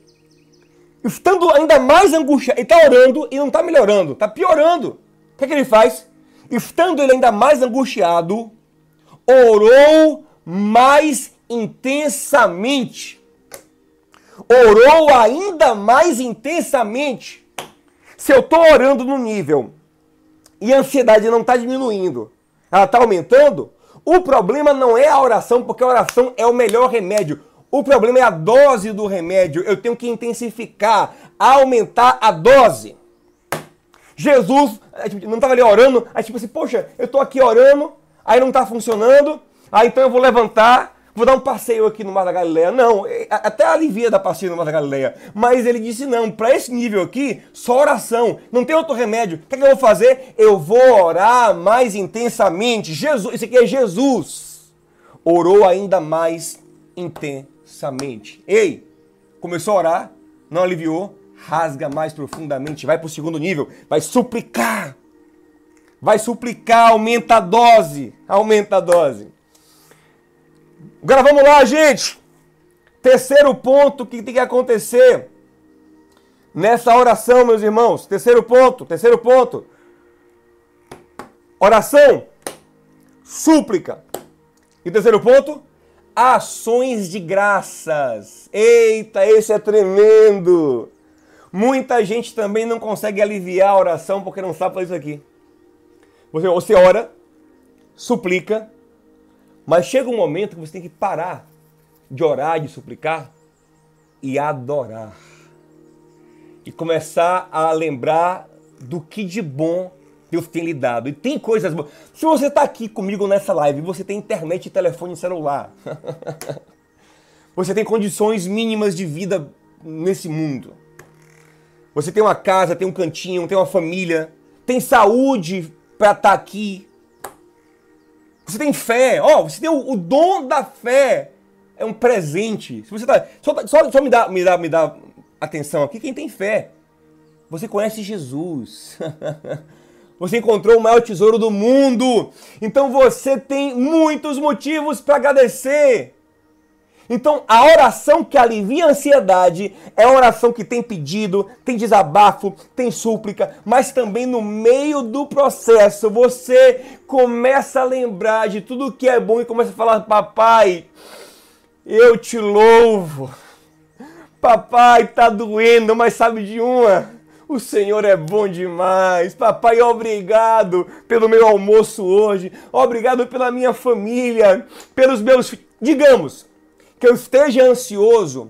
estando ainda mais angustiado, ele está orando e não está melhorando, está piorando. O que, é que ele faz? Estando ele ainda mais angustiado, orou mais intensamente. Orou ainda mais intensamente. Se eu estou orando no nível e a ansiedade não está diminuindo, ela está aumentando, o problema não é a oração, porque a oração é o melhor remédio. O problema é a dose do remédio. Eu tenho que intensificar, aumentar a dose. Jesus tipo, não estava ali orando, aí tipo assim, poxa, eu estou aqui orando, aí não está funcionando, aí então eu vou levantar, vou dar um passeio aqui no Mar da Galileia. Não, é, até alivia dar passeio no Mar da Galileia. Mas ele disse, não, para esse nível aqui, só oração, não tem outro remédio. O que, é que eu vou fazer? Eu vou orar mais intensamente. Jesus, isso aqui é Jesus. Orou ainda mais intensamente. Ei, começou a orar, não aliviou, rasga mais profundamente, vai para o segundo nível, vai suplicar. Vai suplicar, aumenta a dose, aumenta a dose. Agora vamos lá, gente. Terceiro ponto que tem que acontecer nessa oração, meus irmãos. Terceiro ponto, terceiro ponto. Oração, súplica. E terceiro ponto, ações de graças. Eita, esse é tremendo. Muita gente também não consegue aliviar a oração porque não sabe fazer isso aqui. Você, você ora, suplica, mas chega um momento que você tem que parar de orar, de suplicar e adorar. E começar a lembrar do que de bom Deus tem lhe dado. E tem coisas boas. Se você está aqui comigo nessa live, você tem internet, telefone e celular. (laughs) você tem condições mínimas de vida nesse mundo. Você tem uma casa, tem um cantinho, tem uma família, tem saúde para estar tá aqui. Você tem fé, ó, oh, você tem o, o, dom da fé. É um presente. Se você tá, só, só, só me dá, me dá, me dá atenção aqui, quem tem fé, você conhece Jesus. (laughs) Você encontrou o maior tesouro do mundo. Então você tem muitos motivos para agradecer. Então, a oração que alivia a ansiedade é uma oração que tem pedido, tem desabafo, tem súplica, mas também no meio do processo você começa a lembrar de tudo que é bom e começa a falar: Papai, eu te louvo. Papai, tá doendo, mas sabe de uma? O Senhor é bom demais. Papai, obrigado pelo meu almoço hoje. Obrigado pela minha família, pelos meus. Digamos, que eu esteja ansioso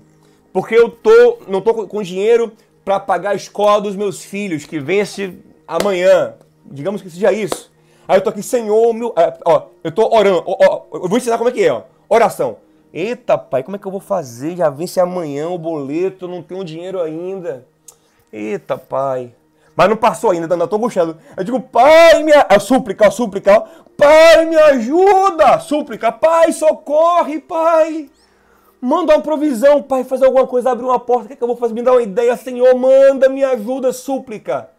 porque eu tô, não tô com dinheiro para pagar a escola dos meus filhos, que vence amanhã. Digamos que seja isso. Aí eu tô aqui, Senhor, meu. É, ó, eu tô orando. Ó, ó, eu vou ensinar como é que é, ó. Oração. Eita, pai, como é que eu vou fazer? Já vence amanhã o boleto, não tenho dinheiro ainda. Eita, pai. Mas não passou ainda, ainda tô gostando. Eu digo, pai, me. A súplica, a súplica. Pai, me ajuda! Súplica, pai, socorre, pai. Manda uma provisão, pai, fazer alguma coisa, abrir uma porta, o que, é que eu vou fazer? Me dá uma ideia, Senhor, manda, me ajuda, súplica.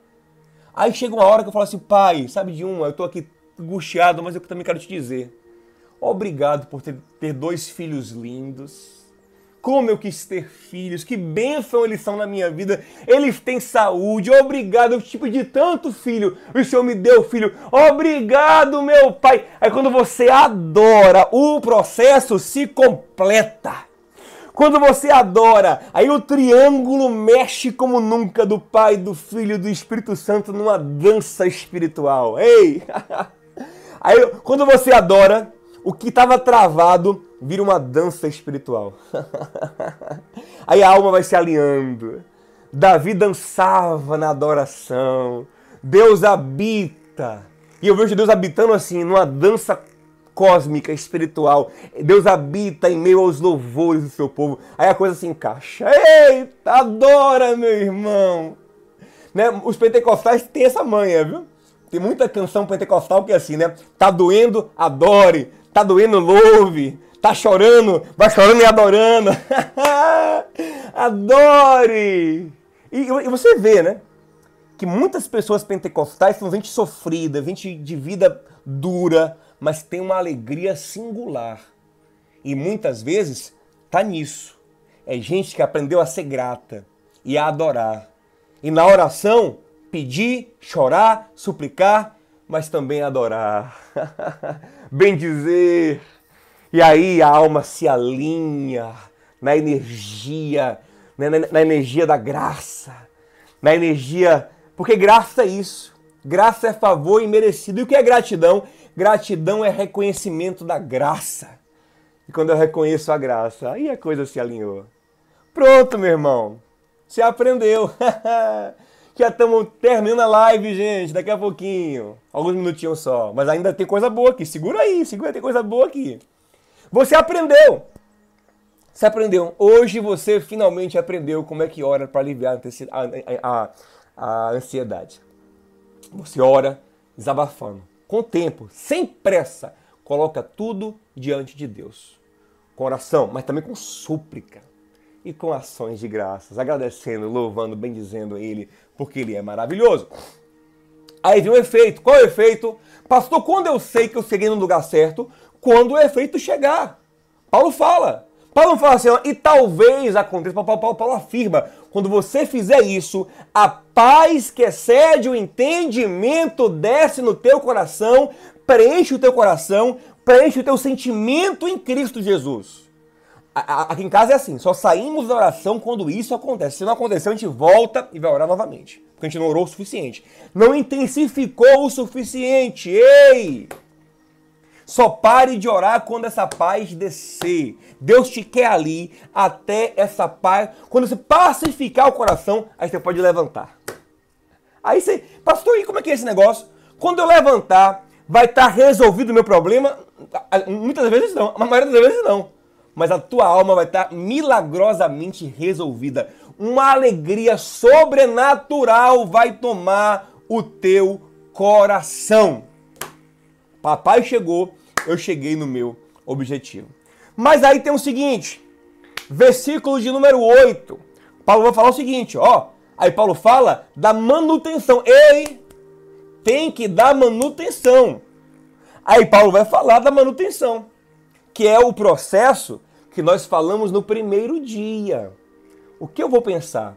Aí chega uma hora que eu falo assim, pai, sabe de uma, eu tô aqui angustiado, mas eu também quero te dizer. Obrigado por ter, ter dois filhos lindos. Como eu quis ter filhos, que bênção eles são na minha vida. Eles têm saúde, obrigado. Eu te pedi tanto filho, o Senhor me deu filho. Obrigado, meu pai. Aí quando você adora, o processo se completa. Quando você adora, aí o triângulo mexe como nunca do Pai, do Filho e do Espírito Santo numa dança espiritual. Ei! (laughs) Aí quando você adora, o que estava travado vira uma dança espiritual. (laughs) Aí a alma vai se alinhando. Davi dançava na adoração. Deus habita. E eu vejo Deus habitando assim, numa dança cósmica, espiritual. Deus habita em meio aos louvores do seu povo. Aí a coisa se encaixa. Eita, adora, meu irmão. Né? Os pentecostais têm essa manha, viu? Tem muita canção pentecostal que é assim, né? Tá doendo, adore. Tá doendo, louve. Tá chorando, vai chorando e adorando. (laughs) Adore! E, e, você vê, né? Que muitas pessoas pentecostais são gente sofrida, gente de vida dura, mas tem uma alegria singular. E muitas vezes tá nisso. É gente que aprendeu a ser grata e a adorar. E na oração, pedir, chorar, suplicar, mas também adorar. (laughs) Bem dizer. E aí a alma se alinha na energia, né, na, na energia da graça, na energia. Porque graça é isso. Graça é favor imerecido. E o que é gratidão? Gratidão é reconhecimento da graça. E quando eu reconheço a graça, aí a coisa se alinhou. Pronto, meu irmão. Você aprendeu. (laughs) Já estamos terminando a live, gente, daqui a pouquinho. Alguns minutinhos só. Mas ainda tem coisa boa aqui. Segura aí, segura, tem coisa boa aqui. Você aprendeu. Você aprendeu. Hoje você finalmente aprendeu como é que ora para aliviar a, a, a ansiedade. Você ora desabafando, com tempo, sem pressa. Coloca tudo diante de Deus. Com oração, mas também com súplica e com ações de graças, agradecendo, louvando, bendizendo Ele, porque Ele é maravilhoso. Aí vem o efeito. Qual é o efeito? Pastor, quando eu sei que eu cheguei no lugar certo? Quando o efeito chegar. Paulo fala. Paulo fala assim, e talvez aconteça. Paulo, Paulo, Paulo afirma: quando você fizer isso, a paz que excede o entendimento desce no teu coração, preenche o teu coração, preenche o teu sentimento em Cristo Jesus. Aqui em casa é assim, só saímos da oração quando isso acontece. Se não aconteceu, a gente volta e vai orar novamente. Porque a gente não orou o suficiente. Não intensificou o suficiente. Ei! Só pare de orar quando essa paz descer. Deus te quer ali até essa paz. Quando você pacificar o coração, aí você pode levantar. Aí você, pastor, e como é que é esse negócio? Quando eu levantar, vai estar resolvido o meu problema? Muitas vezes não, a maioria das vezes não mas a tua alma vai estar milagrosamente resolvida. Uma alegria sobrenatural vai tomar o teu coração. Papai chegou, eu cheguei no meu objetivo. Mas aí tem o seguinte, versículo de número 8. Paulo vai falar o seguinte, ó. Aí Paulo fala da manutenção. Ei, tem que dar manutenção. Aí Paulo vai falar da manutenção que é o processo que nós falamos no primeiro dia. O que eu vou pensar?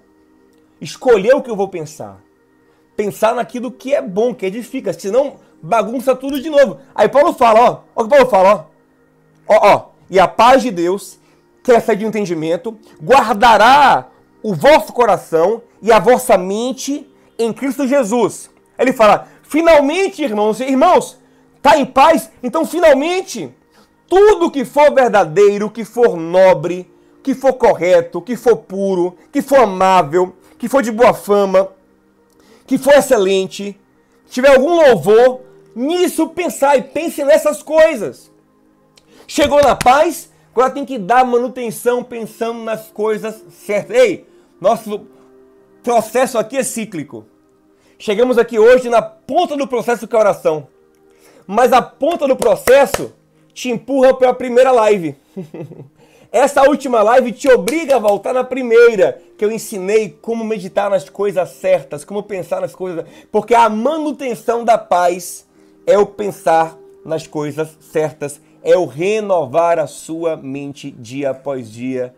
Escolher o que eu vou pensar. Pensar naquilo que é bom, que edifica, senão bagunça tudo de novo. Aí Paulo fala, ó, ó o que Paulo fala, ó. Ó, ó, e a paz de Deus, que excede o entendimento, guardará o vosso coração e a vossa mente em Cristo Jesus. Ele fala, finalmente, irmãos, irmãos, tá em paz? Então, finalmente, tudo que for verdadeiro, que for nobre, que for correto, que for puro, que for amável, que for de boa fama, que for excelente, tiver algum louvor, nisso pensar e pense nessas coisas. Chegou na paz, agora tem que dar manutenção pensando nas coisas certas. Ei, nosso processo aqui é cíclico. Chegamos aqui hoje na ponta do processo que é oração. Mas a ponta do processo te empurra para a primeira live. (laughs) Essa última live te obriga a voltar na primeira, que eu ensinei como meditar nas coisas certas, como pensar nas coisas. Porque a manutenção da paz é o pensar nas coisas certas, é o renovar a sua mente dia após dia.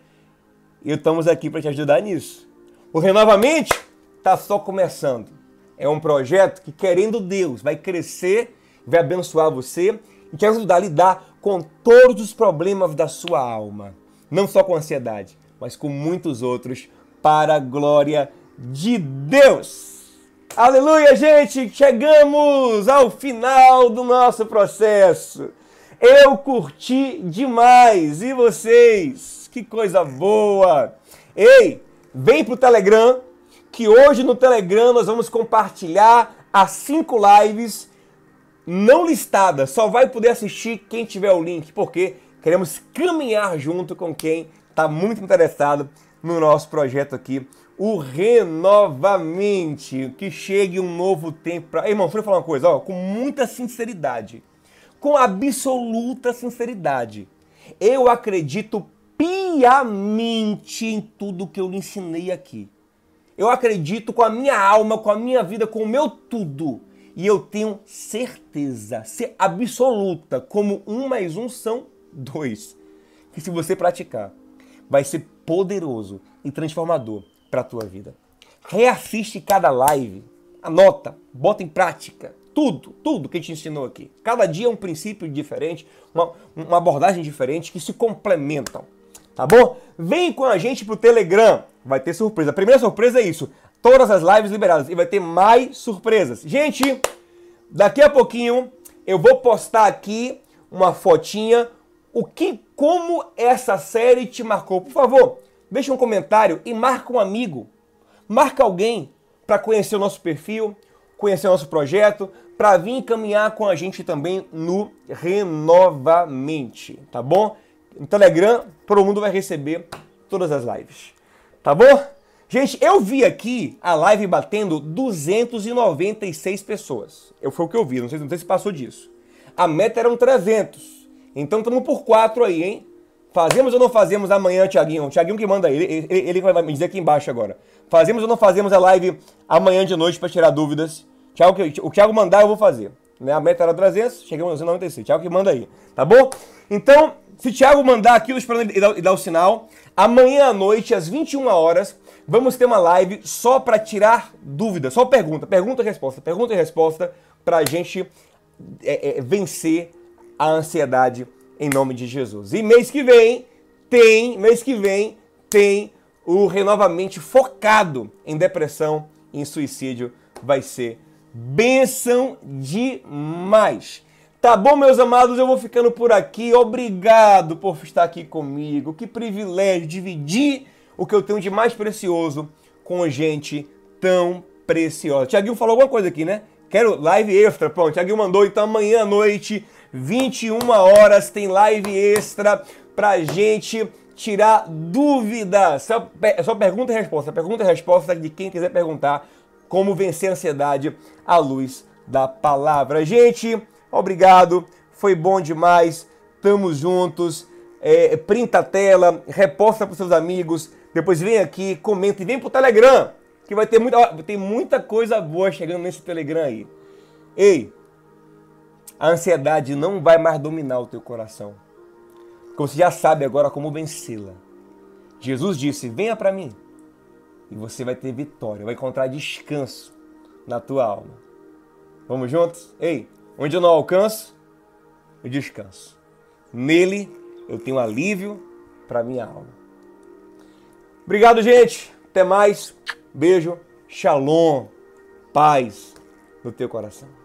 E estamos aqui para te ajudar nisso. O Renovamente está só começando. É um projeto que, querendo Deus, vai crescer, vai abençoar você e quer ajudar a lidar com todos os problemas da sua alma. Não só com ansiedade, mas com muitos outros, para a glória de Deus. Aleluia, gente! Chegamos ao final do nosso processo. Eu curti demais. E vocês? Que coisa boa. Ei, vem pro Telegram, que hoje no Telegram nós vamos compartilhar as cinco lives não listadas. Só vai poder assistir quem tiver o link, porque queremos caminhar junto com quem está muito interessado no nosso projeto aqui, o Renovamente. Que chegue um novo tempo para. Irmão, deixa eu falar uma coisa, ó, com muita sinceridade, com absoluta sinceridade. Eu acredito piamente em tudo que eu lhe ensinei aqui. Eu acredito com a minha alma, com a minha vida, com o meu tudo. E eu tenho certeza, ser absoluta, como um mais um são dois. Que se você praticar, vai ser poderoso e transformador para a tua vida. Reassiste cada live, anota, bota em prática tudo, tudo que a gente ensinou aqui. Cada dia é um princípio diferente, uma, uma abordagem diferente que se complementam. Tá bom? Vem com a gente pro Telegram. Vai ter surpresa. A primeira surpresa é isso. Todas as lives liberadas. E vai ter mais surpresas. Gente, daqui a pouquinho eu vou postar aqui uma fotinha. O que, como essa série te marcou. Por favor, deixa um comentário e marca um amigo. Marca alguém para conhecer o nosso perfil, conhecer o nosso projeto, para vir caminhar com a gente também no Renovamente, tá bom? No Telegram, todo mundo vai receber todas as lives, tá bom? Gente, eu vi aqui a live batendo 296 pessoas. Eu foi o que eu vi, não sei, não sei se passou disso. A meta eram 300. Então estamos por 4 aí, hein? Fazemos ou não fazemos amanhã, Tiaguinho? Tiaguinho que manda aí, ele, ele, ele vai me dizer aqui embaixo agora. Fazemos ou não fazemos a live amanhã de noite para tirar dúvidas? Thiago, o Thiago mandar, eu vou fazer. Né? A meta era 300, chegamos a 296. Thiago que manda aí, tá bom? Então, se o Thiago mandar aqui, eu esperando ele dar, ele dar o sinal. Amanhã à noite, às 21 horas, vamos ter uma live só para tirar dúvidas, só pergunta, pergunta e resposta, pergunta e resposta, para a gente é, é, vencer a ansiedade em nome de Jesus. E mês que vem tem, mês que vem tem o renovamente focado em depressão e em suicídio vai ser Benção demais. Tá bom, meus amados? Eu vou ficando por aqui. Obrigado por estar aqui comigo. Que privilégio dividir o que eu tenho de mais precioso com gente tão preciosa. Tiaguinho falou alguma coisa aqui, né? Quero live extra. Pronto, Tiaguinho mandou. Então amanhã à noite, 21 horas, tem live extra pra gente tirar dúvidas. Só, só pergunta e resposta. Pergunta e resposta de quem quiser perguntar como vencer a ansiedade à luz da palavra. Gente, obrigado, foi bom demais, tamo juntos. É, printa a tela, reposta para seus amigos, depois vem aqui, comenta e vem pro Telegram, que vai ter muita, tem muita coisa boa chegando nesse Telegram aí. Ei, a ansiedade não vai mais dominar o teu coração. Porque você já sabe agora como vencê-la. Jesus disse: Venha para mim e você vai ter vitória, vai encontrar descanso na tua alma. Vamos juntos? Ei, onde eu não alcanço, eu descanso. Nele eu tenho alívio para minha alma. Obrigado, gente. Até mais. Beijo. Shalom. Paz no teu coração.